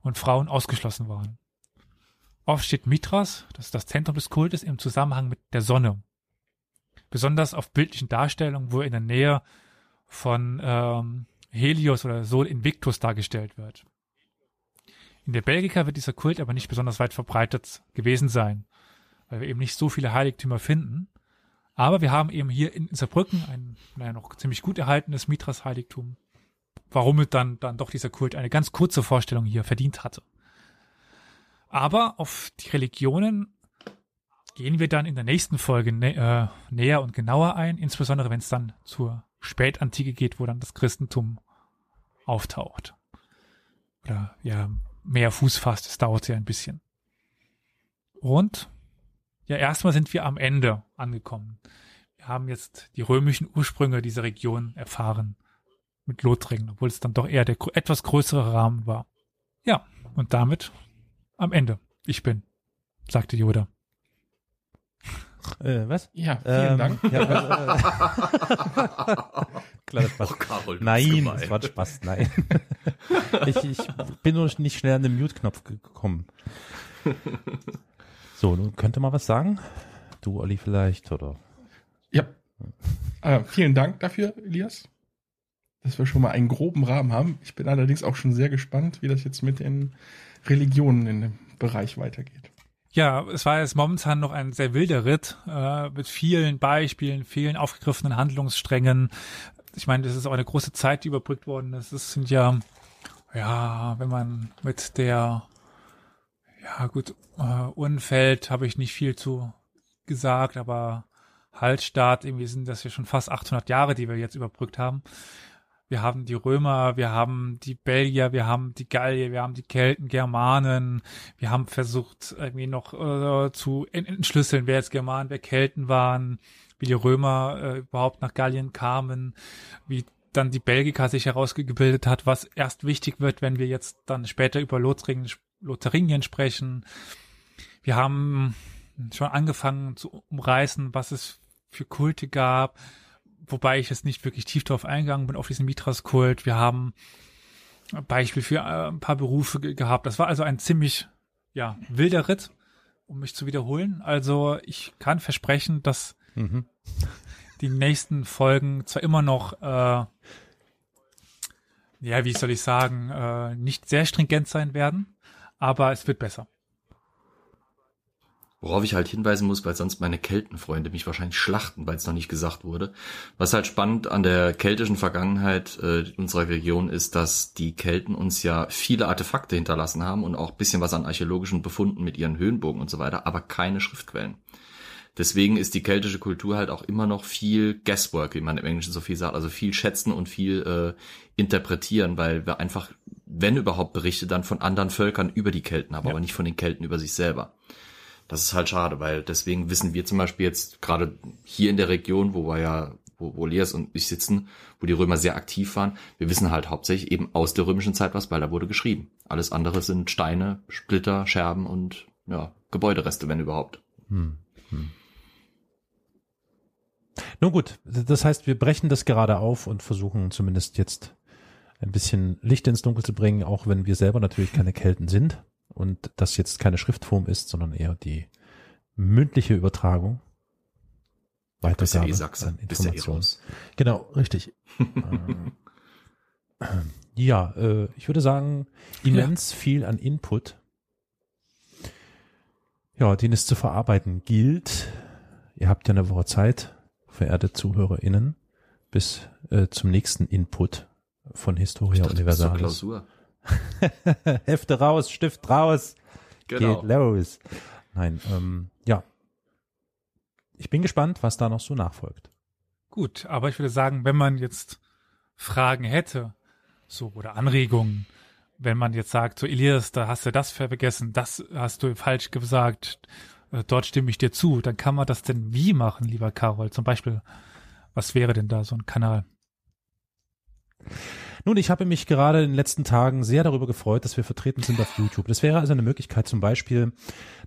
C: und Frauen ausgeschlossen waren. Oft steht Mithras, das ist das Zentrum des Kultes, im Zusammenhang mit der Sonne. Besonders auf bildlichen Darstellungen, wo er in der Nähe von ähm, Helios oder Sol Invictus dargestellt wird. In der Belgica wird dieser Kult aber nicht besonders weit verbreitet gewesen sein, weil wir eben nicht so viele Heiligtümer finden. Aber wir haben eben hier in Saarbrücken ein naja, noch ziemlich gut erhaltenes Mithras-Heiligtum, warum dann, dann doch dieser Kult eine ganz kurze Vorstellung hier verdient hatte. Aber auf die Religionen gehen wir dann in der nächsten Folge nä äh, näher und genauer ein, insbesondere wenn es dann zur Spätantike geht, wo dann das Christentum auftaucht. Oder ja, mehr Fuß fasst, es dauert ja ein bisschen. Und ja, erstmal sind wir am Ende angekommen. Wir haben jetzt die römischen Ursprünge dieser Region erfahren mit Lothringen, obwohl es dann doch eher der etwas größere Rahmen war. Ja, und damit am Ende. Ich bin, sagte Yoda.
A: Äh, was?
B: Ja, vielen
A: Ähm,
B: Dank.
A: Ja, also, äh, Kleiner Spaß.
D: Oh, Carol,
A: Nein, das war Spaß, nein. ich, ich bin nur nicht schnell an den Mute-Knopf gekommen. So, nun könnte mal was sagen. Du, Olli, vielleicht, oder?
B: Ja. Äh, vielen Dank dafür, Elias. Dass wir schon mal einen groben Rahmen haben. Ich bin allerdings auch schon sehr gespannt, wie das jetzt mit den Religionen in dem Bereich weitergeht.
C: Ja, es war jetzt momentan noch ein sehr wilder Ritt äh, mit vielen Beispielen, vielen aufgegriffenen Handlungssträngen. Ich meine, das ist auch eine große Zeit, die überbrückt worden ist. Es sind ja, ja, wenn man mit der, ja gut, äh, Unfeld habe ich nicht viel zu gesagt, aber Hallstatt, irgendwie sind das ja schon fast 800 Jahre, die wir jetzt überbrückt haben. Wir haben die Römer, wir haben die Belgier, wir haben die Gallier, wir haben die Kelten, Germanen. Wir haben versucht, irgendwie noch äh, zu en- entschlüsseln, wer jetzt Germanen, wer Kelten waren, wie die Römer äh, überhaupt nach Gallien kamen, wie dann die Belgica sich herausgebildet hat, was erst wichtig wird, wenn wir jetzt dann später über Lothringen, Lotharingien sprechen. Wir haben schon angefangen zu umreißen, was es für Kulte gab, wobei ich jetzt nicht wirklich tief darauf eingegangen bin, auf diesen Mithras-Kult. Wir haben Beispiel für äh, ein paar Berufe ge gehabt. Das war also ein ziemlich, ja, wilder Ritt, um mich zu wiederholen. Also ich kann versprechen, dass
A: Mhm.
C: die nächsten Folgen zwar immer noch, äh, ja, wie soll ich sagen, äh, nicht sehr stringent sein werden, aber es wird besser.
D: Worauf ich halt hinweisen muss, weil sonst meine Keltenfreunde mich wahrscheinlich schlachten, weil es noch nicht gesagt wurde. Was halt spannend an der keltischen Vergangenheit äh, unserer Region ist, dass die Kelten uns ja viele Artefakte hinterlassen haben und auch bisschen was an archäologischen Befunden mit ihren Höhenburgen und so weiter, aber keine Schriftquellen. Deswegen ist die keltische Kultur halt auch immer noch viel Guesswork, wie man im Englischen so viel sagt, also viel schätzen und viel äh, interpretieren, weil wir einfach, wenn überhaupt Berichte, dann von anderen Völkern über die Kelten haben,
C: Ja.
D: aber nicht von den Kelten über sich selber. Das ist halt schade, weil deswegen wissen wir zum Beispiel jetzt gerade hier in der Region, wo wir ja, wo, wo Elias und ich sitzen, wo die Römer sehr aktiv waren, wir wissen halt hauptsächlich eben aus der römischen Zeit was, weil da wurde geschrieben. Alles andere sind Steine, Splitter, Scherben und ja, Gebäudereste, wenn überhaupt.
A: Hm. Hm. Nun gut, das heißt, wir brechen das gerade auf und versuchen zumindest jetzt ein bisschen Licht ins Dunkel zu bringen, auch wenn wir selber natürlich keine Kelten sind und das jetzt keine Schriftform ist, sondern eher die mündliche Übertragung.
D: Bist ja
A: Weitergabe
D: eh
A: an
D: ja eh
A: Informationen.
D: raus.
A: Genau, richtig. Ähm, ja, äh, ich würde sagen, immens viel an Input. Ja, den es zu verarbeiten gilt. Ihr habt ja eine Woche Zeit, verehrte ZuhörerInnen, bis äh, zum nächsten Input von Historia
D: Ich dachte,
A: Universalis.
D: Klausur.
A: Hefte raus, Stift raus,
D: Genau.
A: geht los. Nein, ähm, ja. Ich bin gespannt, was da noch so nachfolgt.
C: Gut, aber ich würde sagen, wenn man jetzt Fragen hätte, so oder Anregungen, wenn man jetzt sagt, so Elias, da hast du das vergessen, das hast du falsch gesagt, äh, dort stimme ich dir zu, dann kann man das denn wie machen, lieber Carol? Zum Beispiel, was wäre denn da so ein Kanal?
A: Nun, ich habe mich gerade in den letzten Tagen sehr darüber gefreut, dass wir vertreten sind auf YouTube. Das wäre also eine Möglichkeit zum Beispiel,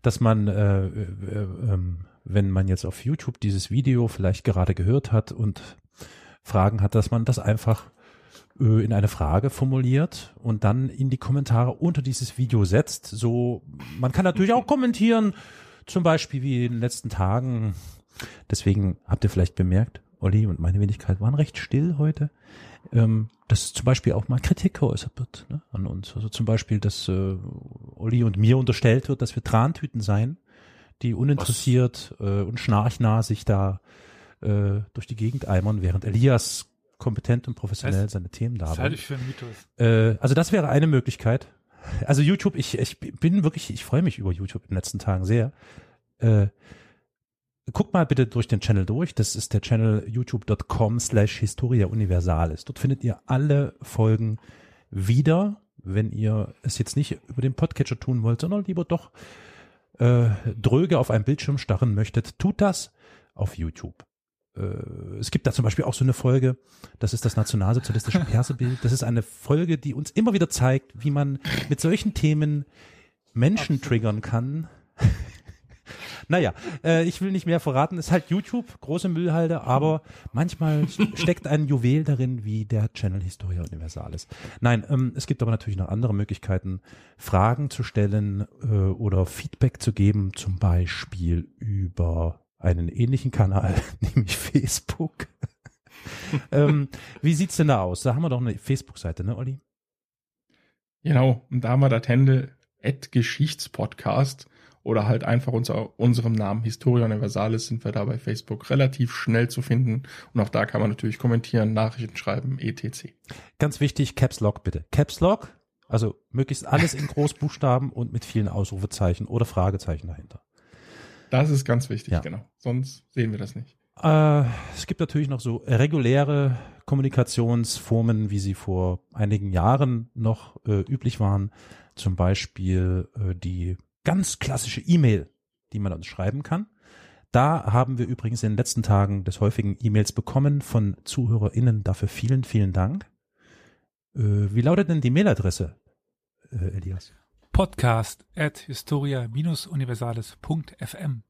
A: dass man, äh, äh, äh, wenn man jetzt auf YouTube dieses Video vielleicht gerade gehört hat und Fragen hat, dass man das einfach äh, in eine Frage formuliert und dann in die Kommentare unter dieses Video setzt. So, man kann natürlich auch kommentieren, zum Beispiel wie in den letzten Tagen. Deswegen habt ihr vielleicht bemerkt, Olli und meine Wenigkeit waren recht still heute ähm, dass zum Beispiel auch mal Kritik geäußert wird ne, an uns. Also zum Beispiel, dass äh, Olli und mir unterstellt wird, dass wir Trantüten seien, die uninteressiert äh, und schnarchnah sich da äh, durch die Gegend eimern, während Elias kompetent und professionell das, seine Themen da
C: Das halte ich für einen Mythos.
A: Äh, also das wäre eine Möglichkeit. Also YouTube, ich, ich bin wirklich, ich freue mich über YouTube in den letzten Tagen sehr. Äh, guckt mal bitte durch den Channel durch. Das ist der Channel youtube.com slash Historia Universalis. Dort findet ihr alle Folgen wieder, wenn ihr es jetzt nicht über den Podcatcher tun wollt, sondern lieber doch äh, dröge auf einem Bildschirm starren möchtet, tut das auf YouTube. Äh, es gibt da zum Beispiel auch so eine Folge, das ist das nationalsozialistische Persebild. Das ist eine Folge, die uns immer wieder zeigt, wie man mit solchen Themen Menschen Absolut. triggern kann. Naja, äh, ich will nicht mehr verraten. Ist halt YouTube, große Müllhalde, aber manchmal steckt ein Juwel darin, wie der Channel Historia Universalis. Nein, ähm, es gibt aber natürlich noch andere Möglichkeiten, Fragen zu stellen äh, oder Feedback zu geben, zum Beispiel über einen ähnlichen Kanal, nämlich Facebook. ähm, wie sieht's denn da aus? Da haben wir doch eine Facebook-Seite, ne, Olli?
B: Genau, und da haben wir das Händel Geschichtspodcast oder halt einfach unter unserem Namen Historia Universalis sind wir da bei Facebook relativ schnell zu finden und auch da kann man natürlich kommentieren, Nachrichten schreiben, etc.
A: Ganz wichtig, Caps Lock bitte. Caps Lock, also möglichst alles in Großbuchstaben und mit vielen Ausrufezeichen oder Fragezeichen dahinter.
B: Das ist ganz wichtig, ja. genau. Sonst sehen wir das nicht.
A: Äh, es gibt natürlich noch so reguläre Kommunikationsformen, wie sie vor einigen Jahren noch äh, üblich waren. Zum Beispiel äh, die ganz klassische E-Mail, die man uns schreiben kann. Da haben wir übrigens in den letzten Tagen des häufigen E-Mails bekommen von ZuhörerInnen. Dafür vielen, vielen Dank. Äh, wie lautet denn die Mailadresse, äh, Elias?
C: Podcast at historia-universales.fm.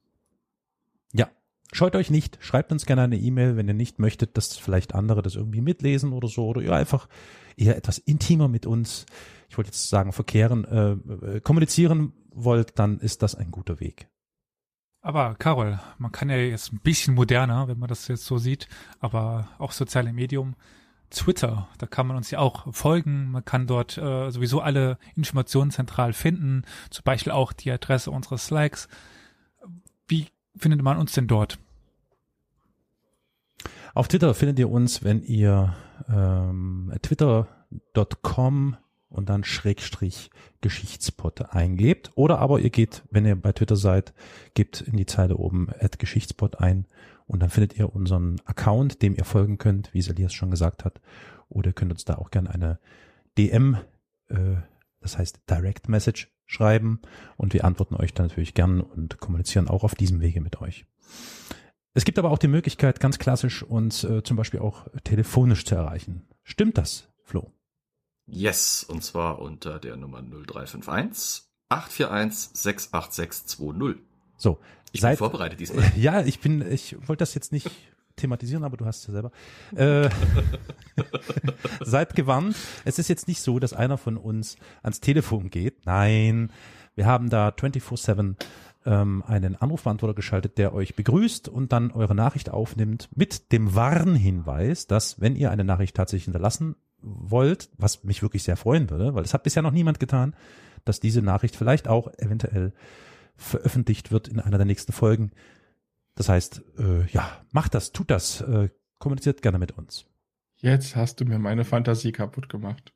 A: Ja, scheut euch nicht. Schreibt uns gerne eine E-Mail, wenn ihr nicht möchtet, dass vielleicht andere das irgendwie mitlesen oder so. Oder ihr einfach eher etwas intimer mit uns, ich wollte jetzt sagen, verkehren, äh, äh kommunizieren wollt, dann ist das ein guter Weg.
C: Aber Carol, man kann ja jetzt ein bisschen moderner, wenn man das jetzt so sieht, aber auch soziale Medium, Twitter, da kann man uns ja auch folgen. Man kann dort äh, sowieso alle Informationen zentral finden, zum Beispiel auch die Adresse unseres Slacks. Wie findet man uns denn dort?
A: Auf Twitter findet ihr uns, wenn ihr ähm, twitter.com und dann Schrägstrich Geschichtspot eingebt. Oder aber ihr geht, wenn ihr bei Twitter seid, gebt in die Zeile oben at Geschichtspot ein und dann findet ihr unseren Account, dem ihr folgen könnt, wie Elias schon gesagt hat. Oder könnt uns da auch gerne eine DM, äh, das heißt Direct Message schreiben und wir antworten euch dann natürlich gern und kommunizieren auch auf diesem Wege mit euch. Es gibt aber auch die Möglichkeit, ganz klassisch uns äh, zum Beispiel auch telefonisch zu erreichen. Stimmt das, Flo?
D: Yes, und zwar unter der Nummer 0351 841 68620.
A: So.
D: Ich seit, bin vorbereitet diesmal.
A: Ja, ich bin, ich wollte das jetzt nicht thematisieren, aber du hast es ja selber. Äh, seid gewarnt. Es ist jetzt nicht so, dass einer von uns ans Telefon geht. Nein, wir haben da 24-7 ähm, einen Anrufbeantworter geschaltet, der euch begrüßt und dann eure Nachricht aufnimmt mit dem Warnhinweis, dass wenn ihr eine Nachricht tatsächlich hinterlassen wollt, was mich wirklich sehr freuen würde, weil es hat bisher noch niemand getan, dass diese Nachricht vielleicht auch eventuell veröffentlicht wird in einer der nächsten Folgen. Das heißt, äh, ja, macht das, tut das, äh, kommuniziert gerne mit uns.
B: Jetzt hast du mir meine Fantasie kaputt gemacht.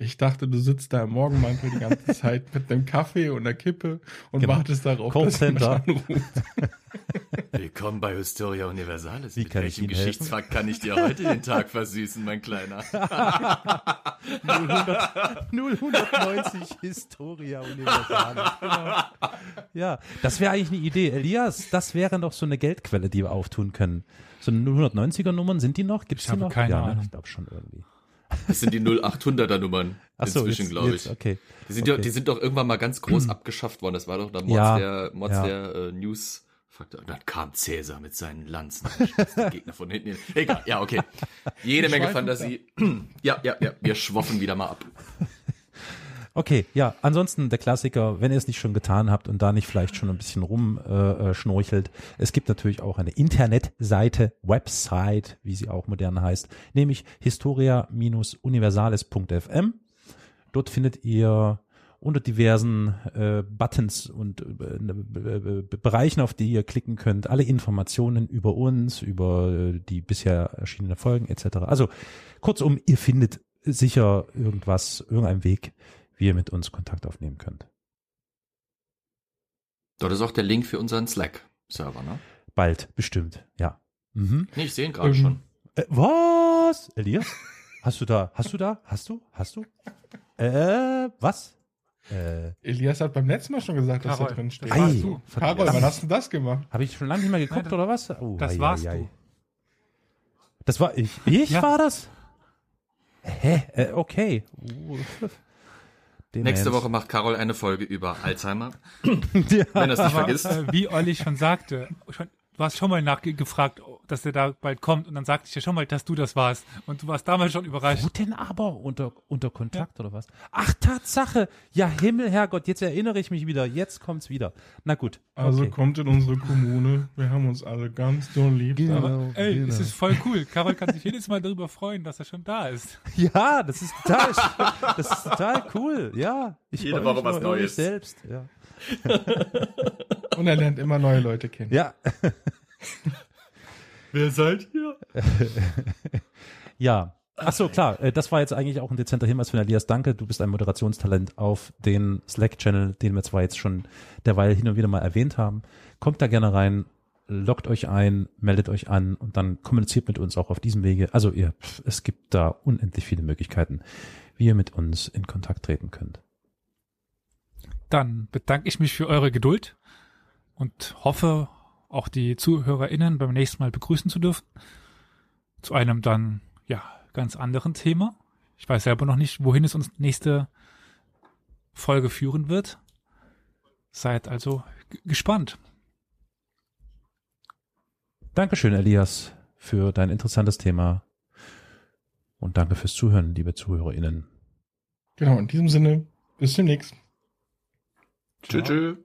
B: Ich dachte, du sitzt da im Morgenmantel die ganze Zeit mit einem Kaffee und einer Kippe und
A: Genau.
B: wartest darauf, dass jemand anruft.
D: Willkommen bei Historia Universalis.
A: Wie
D: Mit
A: kann ich
D: welchem? Geschichtsfakt kann ich dir heute den Tag versüßen, mein Kleiner?
A: 090 Historia Universalis. Genau. Ja, das wäre eigentlich eine Idee. Elias, das wäre doch so eine Geldquelle, die wir auftun können. So 090er Nummern, sind die noch? Gibt's
C: Ich
A: die noch?
C: keine
A: ja, ne?
C: Ahnung.
A: Ich glaube schon irgendwie.
D: Das sind die 0800er Nummern
A: Ach
D: inzwischen, glaube ich.
A: Okay.
D: Die sind, ja,
A: Okay.
D: die sind doch irgendwann mal ganz groß abgeschafft worden. Das war doch der Mods
A: Ja,
D: der, Mods
A: ja.
D: der äh, News. Faktor. Und dann kam Cäsar mit seinen Lanzen. die Gegner von hinten. hin. Egal, ja, okay. Jede Menge Fantasie. ja, ja, ja. Wir schwoffen wieder mal ab.
A: Okay, ja, ansonsten der Klassiker, wenn ihr es nicht schon getan habt und da nicht vielleicht schon ein bisschen rumschnorchelt, äh, schnorchelt, es gibt natürlich auch eine Internetseite, Website, wie sie auch modern heißt, nämlich historia-universales.fm. Dort findet ihr unter diversen äh, Buttons und äh, äh, Bereichen, auf die ihr klicken könnt, alle Informationen über uns, über äh, die bisher erschienenen Folgen etc. Also kurzum, ihr findet sicher irgendwas, irgendeinen Weg, wie ihr mit uns Kontakt aufnehmen könnt.
D: Dort ist auch der Link für unseren Slack-Server, ne?
A: Bald, bestimmt, ja. Mhm.
D: Nee, ich sehe ihn gerade
B: Ähm,
D: schon.
A: Äh, was? Elias? Hast du da, hast du da, hast du, hast du? Äh, was? Äh,
B: Elias hat beim letzten Mal schon gesagt, dass da drin steht.
C: das warst du.
B: Carol, wann hast du das gemacht?
A: habe ich schon lange nicht mehr geguckt
C: Nein,
A: oder was? Oh,
C: das
A: ei,
C: warst
A: ei.
C: du.
A: Das war ich. Ich
C: Ja.
A: war das? Hä? Äh, okay. Uh,
D: Nächste
A: Demenz.
D: Woche macht Carol eine Folge über Alzheimer.
A: ja.
D: Wenn er es nicht
C: Aber
D: vergisst.
C: äh, wie Olli schon sagte, schon, du hast schon mal nachgefragt, dass der da bald kommt und dann sagte ich ja schon mal, dass du das warst. Und du warst damals schon überrascht.
A: Wo denn aber? Unter, unter Kontakt oder was? Ach, Tatsache. Ja, Himmel, Herrgott, jetzt erinnere ich mich wieder. Jetzt kommt's wieder. Na gut.
B: Also
A: okay.
B: kommt in unsere Kommune. Wir haben uns alle ganz doll lieb.
A: Genau.
C: Aber ey,
A: genau.
C: es ist voll cool. Carol kann sich jedes Mal darüber freuen, dass er schon da ist.
A: Ja, das ist total, das ist total cool. Ja. Ich
D: Jede Woche was Neues.
A: Selbst. Ja.
B: Und er lernt immer neue Leute kennen.
A: Ja.
D: Wer seid ihr?
A: Ja. Ach so, klar. äh, Das war jetzt eigentlich auch ein dezenter Hinweis von Elias. Danke. Du bist ein Moderationstalent auf den Slack-Channel, den wir zwar jetzt schon derweil hin und wieder mal erwähnt haben. Kommt da gerne rein, loggt euch ein, meldet euch an und dann kommuniziert mit uns auch auf diesem Wege. Also ihr, es gibt da unendlich viele Möglichkeiten, wie ihr mit uns in Kontakt treten könnt.
C: Dann bedanke ich mich für eure Geduld und hoffe, auch die ZuhörerInnen beim nächsten Mal begrüßen zu dürfen. Zu einem dann, ja, ganz anderen Thema. Ich weiß selber noch nicht, wohin es uns nächste Folge führen wird. Seid also gespannt.
A: Dankeschön, Elias, für dein interessantes Thema. Und danke fürs Zuhören, liebe ZuhörerInnen.
B: Genau, in diesem Sinne, bis demnächst.
D: Tschö,